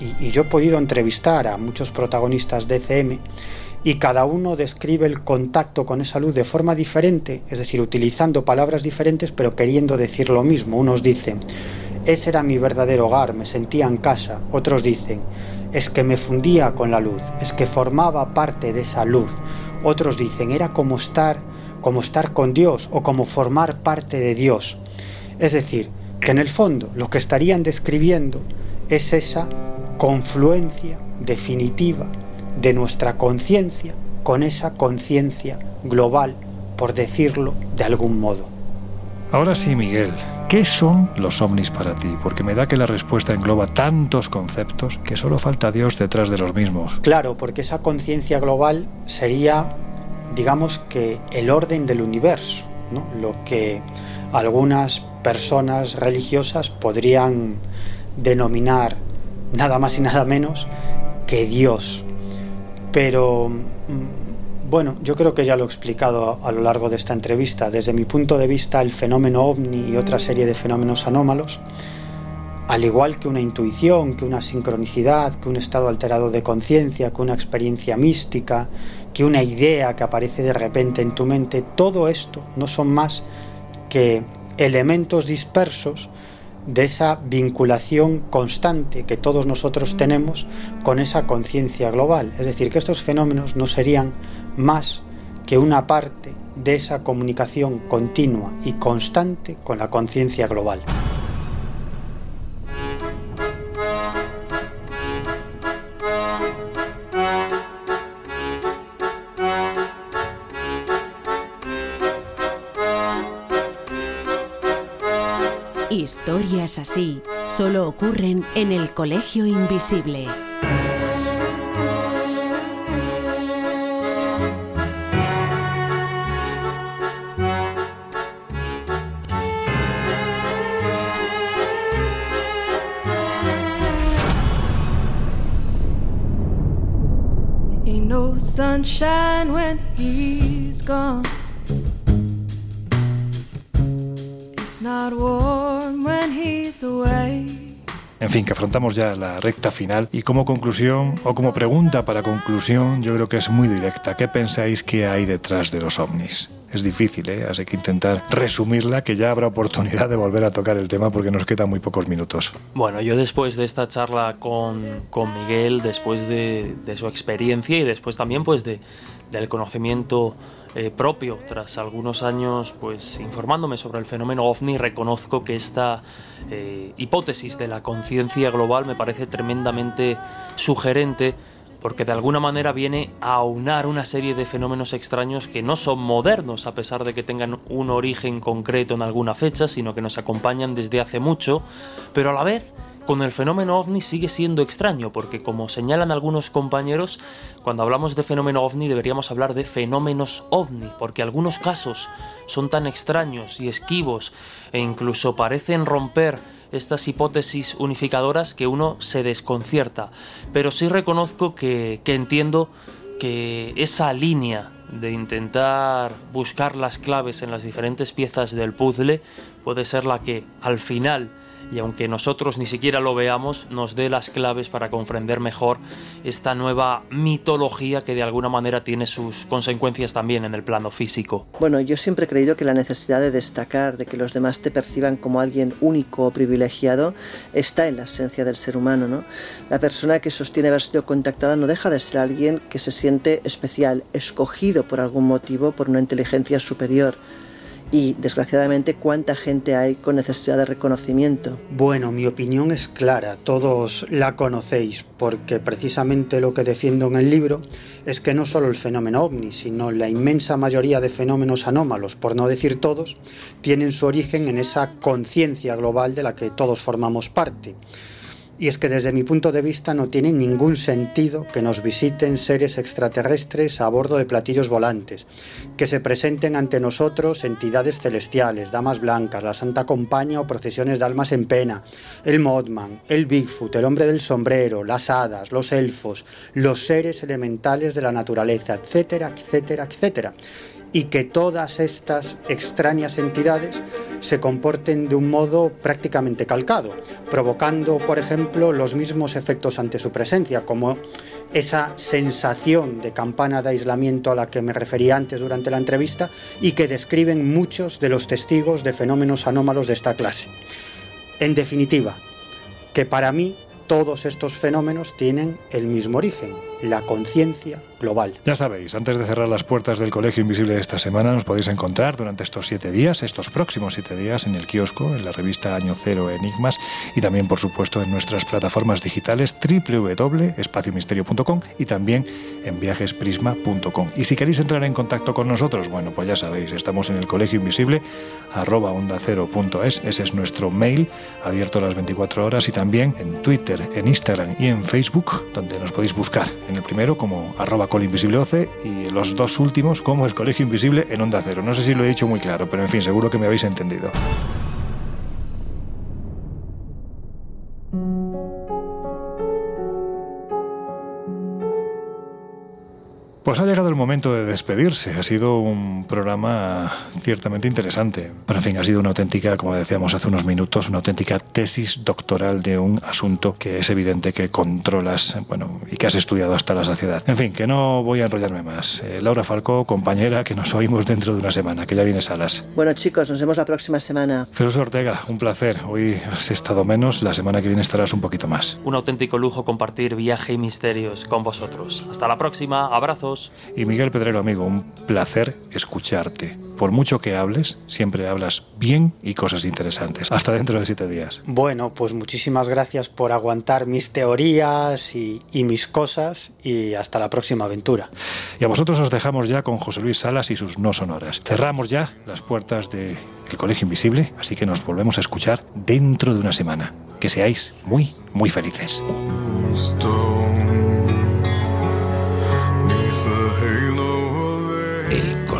y, yo he podido entrevistar a muchos protagonistas de CM y cada uno describe el contacto con esa luz de forma diferente, es decir, utilizando palabras diferentes pero queriendo decir lo mismo. Unos dicen, ese era mi verdadero hogar, me sentía en casa. Otros dicen, es que me fundía con la luz, es que formaba parte de esa luz. Otros dicen, era como estar, como estar con Dios o como formar parte de Dios. Es decir, que en el fondo lo que estarían describiendo es esa confluencia definitiva de nuestra conciencia con esa conciencia global, por decirlo de algún modo. Ahora sí, Miguel, ¿qué son los ovnis para ti? Porque me da que la respuesta engloba tantos conceptos que solo falta Dios detrás de los mismos. Claro, porque esa conciencia global sería, digamos que, el orden del universo, ¿no? lo que algunas personas religiosas podrían denominar nada más y nada menos que Dios. Pero mm, bueno, yo creo que ya lo he explicado a, lo largo de esta entrevista. Desde mi punto de vista, el fenómeno ovni y otra serie de fenómenos anómalos, al igual que una intuición, que una sincronicidad, que un estado alterado de conciencia, que una experiencia mística, que una idea que aparece de repente en tu mente, todo esto no son más que elementos dispersos de esa vinculación constante que todos nosotros tenemos con esa conciencia global. Es decir, que estos fenómenos no serían más que una parte de esa comunicación continua y constante con la conciencia global. Historias así solo ocurren en el Colegio Invisible. Sunshine when he's gone. It's not away. En fin, que afrontamos ya la recta final y como conclusión o como pregunta para conclusión, yo creo que es muy directa. ¿Qué pensáis que hay detrás de los ovnis? Es difícil, ¿eh? Así que intentar resumirla, que ya habrá oportunidad de volver a tocar el tema porque nos quedan muy pocos minutos. Bueno, yo después de esta charla con, con Miguel, después de, de, su experiencia y después también pues de, del conocimiento eh, propio, tras algunos años pues informándome sobre el fenómeno ovni, reconozco que esta eh, hipótesis de la conciencia global me parece tremendamente sugerente porque de alguna manera viene a aunar una serie de fenómenos extraños que no son modernos a pesar de que tengan un origen concreto en alguna fecha, sino que nos acompañan desde hace mucho, pero a la vez con el fenómeno ovni sigue siendo extraño, porque como señalan algunos compañeros, cuando hablamos de fenómeno ovni deberíamos hablar de fenómenos ovni, porque algunos casos son tan extraños y esquivos e incluso parecen romper estas hipótesis unificadoras que uno se desconcierta. Pero sí reconozco que, que entiendo que esa línea de intentar buscar las claves en las diferentes piezas del puzzle puede ser la que al final y aunque nosotros ni siquiera lo veamos, nos dé las claves para comprender mejor esta nueva mitología que de alguna manera tiene sus consecuencias también en el plano físico. Bueno, yo siempre he creído que la necesidad de destacar, de que los demás te perciban como alguien único o privilegiado, está en la esencia del ser humano, ¿no? La persona que sostiene haber sido contactada no deja de ser alguien que se siente especial, escogido por algún motivo, por una inteligencia superior y desgraciadamente cuánta gente hay con necesidad de reconocimiento. Bueno, mi opinión es clara, todos la conocéis, porque precisamente lo que defiendo en el libro es que no solo el fenómeno ovni, sino la inmensa mayoría de fenómenos anómalos, por no decir todos, tienen su origen en esa conciencia global de la que todos formamos parte. Y es que desde mi punto de vista no tiene ningún sentido que nos visiten seres extraterrestres a bordo de platillos volantes, que se presenten ante nosotros entidades celestiales, damas blancas, la Santa Compañía o procesiones de almas en pena, el Modman, el Bigfoot, el hombre del sombrero, las hadas, los elfos, los seres elementales de la naturaleza, etcétera, etcétera, etcétera y que todas estas extrañas entidades se comporten de un modo prácticamente calcado, provocando, por ejemplo, los mismos efectos ante su presencia, como esa sensación de campana de aislamiento a la que me refería antes durante la entrevista y que describen muchos de los testigos de fenómenos anómalos de esta clase. En definitiva, que para mí todos estos fenómenos tienen el mismo origen, la conciencia global. Ya sabéis, antes de cerrar las puertas del Colegio Invisible de esta semana, nos podéis encontrar durante estos siete días, estos próximos siete días, en el kiosco, en la revista Año Cero Enigmas y también, por supuesto, en nuestras plataformas digitales www.espaciomisterio.com y también en viajesprisma.com. Y si queréis entrar en contacto con nosotros, bueno, pues ya sabéis, estamos en el Colegio Invisible, arroba onda ese es nuestro mail, abierto las 24 horas y también en Twitter, en Instagram y en Facebook, donde nos podéis buscar en el primero como arroba colinvisibleoce y los dos últimos como el Colegio Invisible en Onda Cero. No sé si lo he dicho muy claro, pero en fin, seguro que me habéis entendido. Pues ha llegado el momento de despedirse. Ha sido un programa ciertamente interesante. Pero en fin, ha sido una auténtica, como decíamos hace unos minutos, una auténtica tesis doctoral de un asunto que es evidente que controlas, bueno, y que has estudiado hasta la saciedad. En fin, que no voy a enrollarme más. Eh, Laura Falcó, compañera, que nos oímos dentro de una semana, que ya vienes a las. Bueno, chicos, nos vemos la próxima semana. Jesús Ortega, un placer. Hoy has estado menos, la semana que viene estarás un poquito más. Un auténtico lujo compartir viaje y misterios con vosotros. Hasta la próxima, abrazos. Y Miguel Pedrero, amigo, un placer escucharte. Por mucho que hables, siempre hablas bien y cosas interesantes. Hasta dentro de siete días. Bueno, pues muchísimas gracias por aguantar mis teorías y, y mis cosas y hasta la próxima aventura. Y a vosotros os dejamos ya con José Luis Salas y sus no sonoras. Cerramos ya las puertas del Colegio Invisible, así que nos volvemos a escuchar dentro de una semana. Que seáis muy, muy felices. El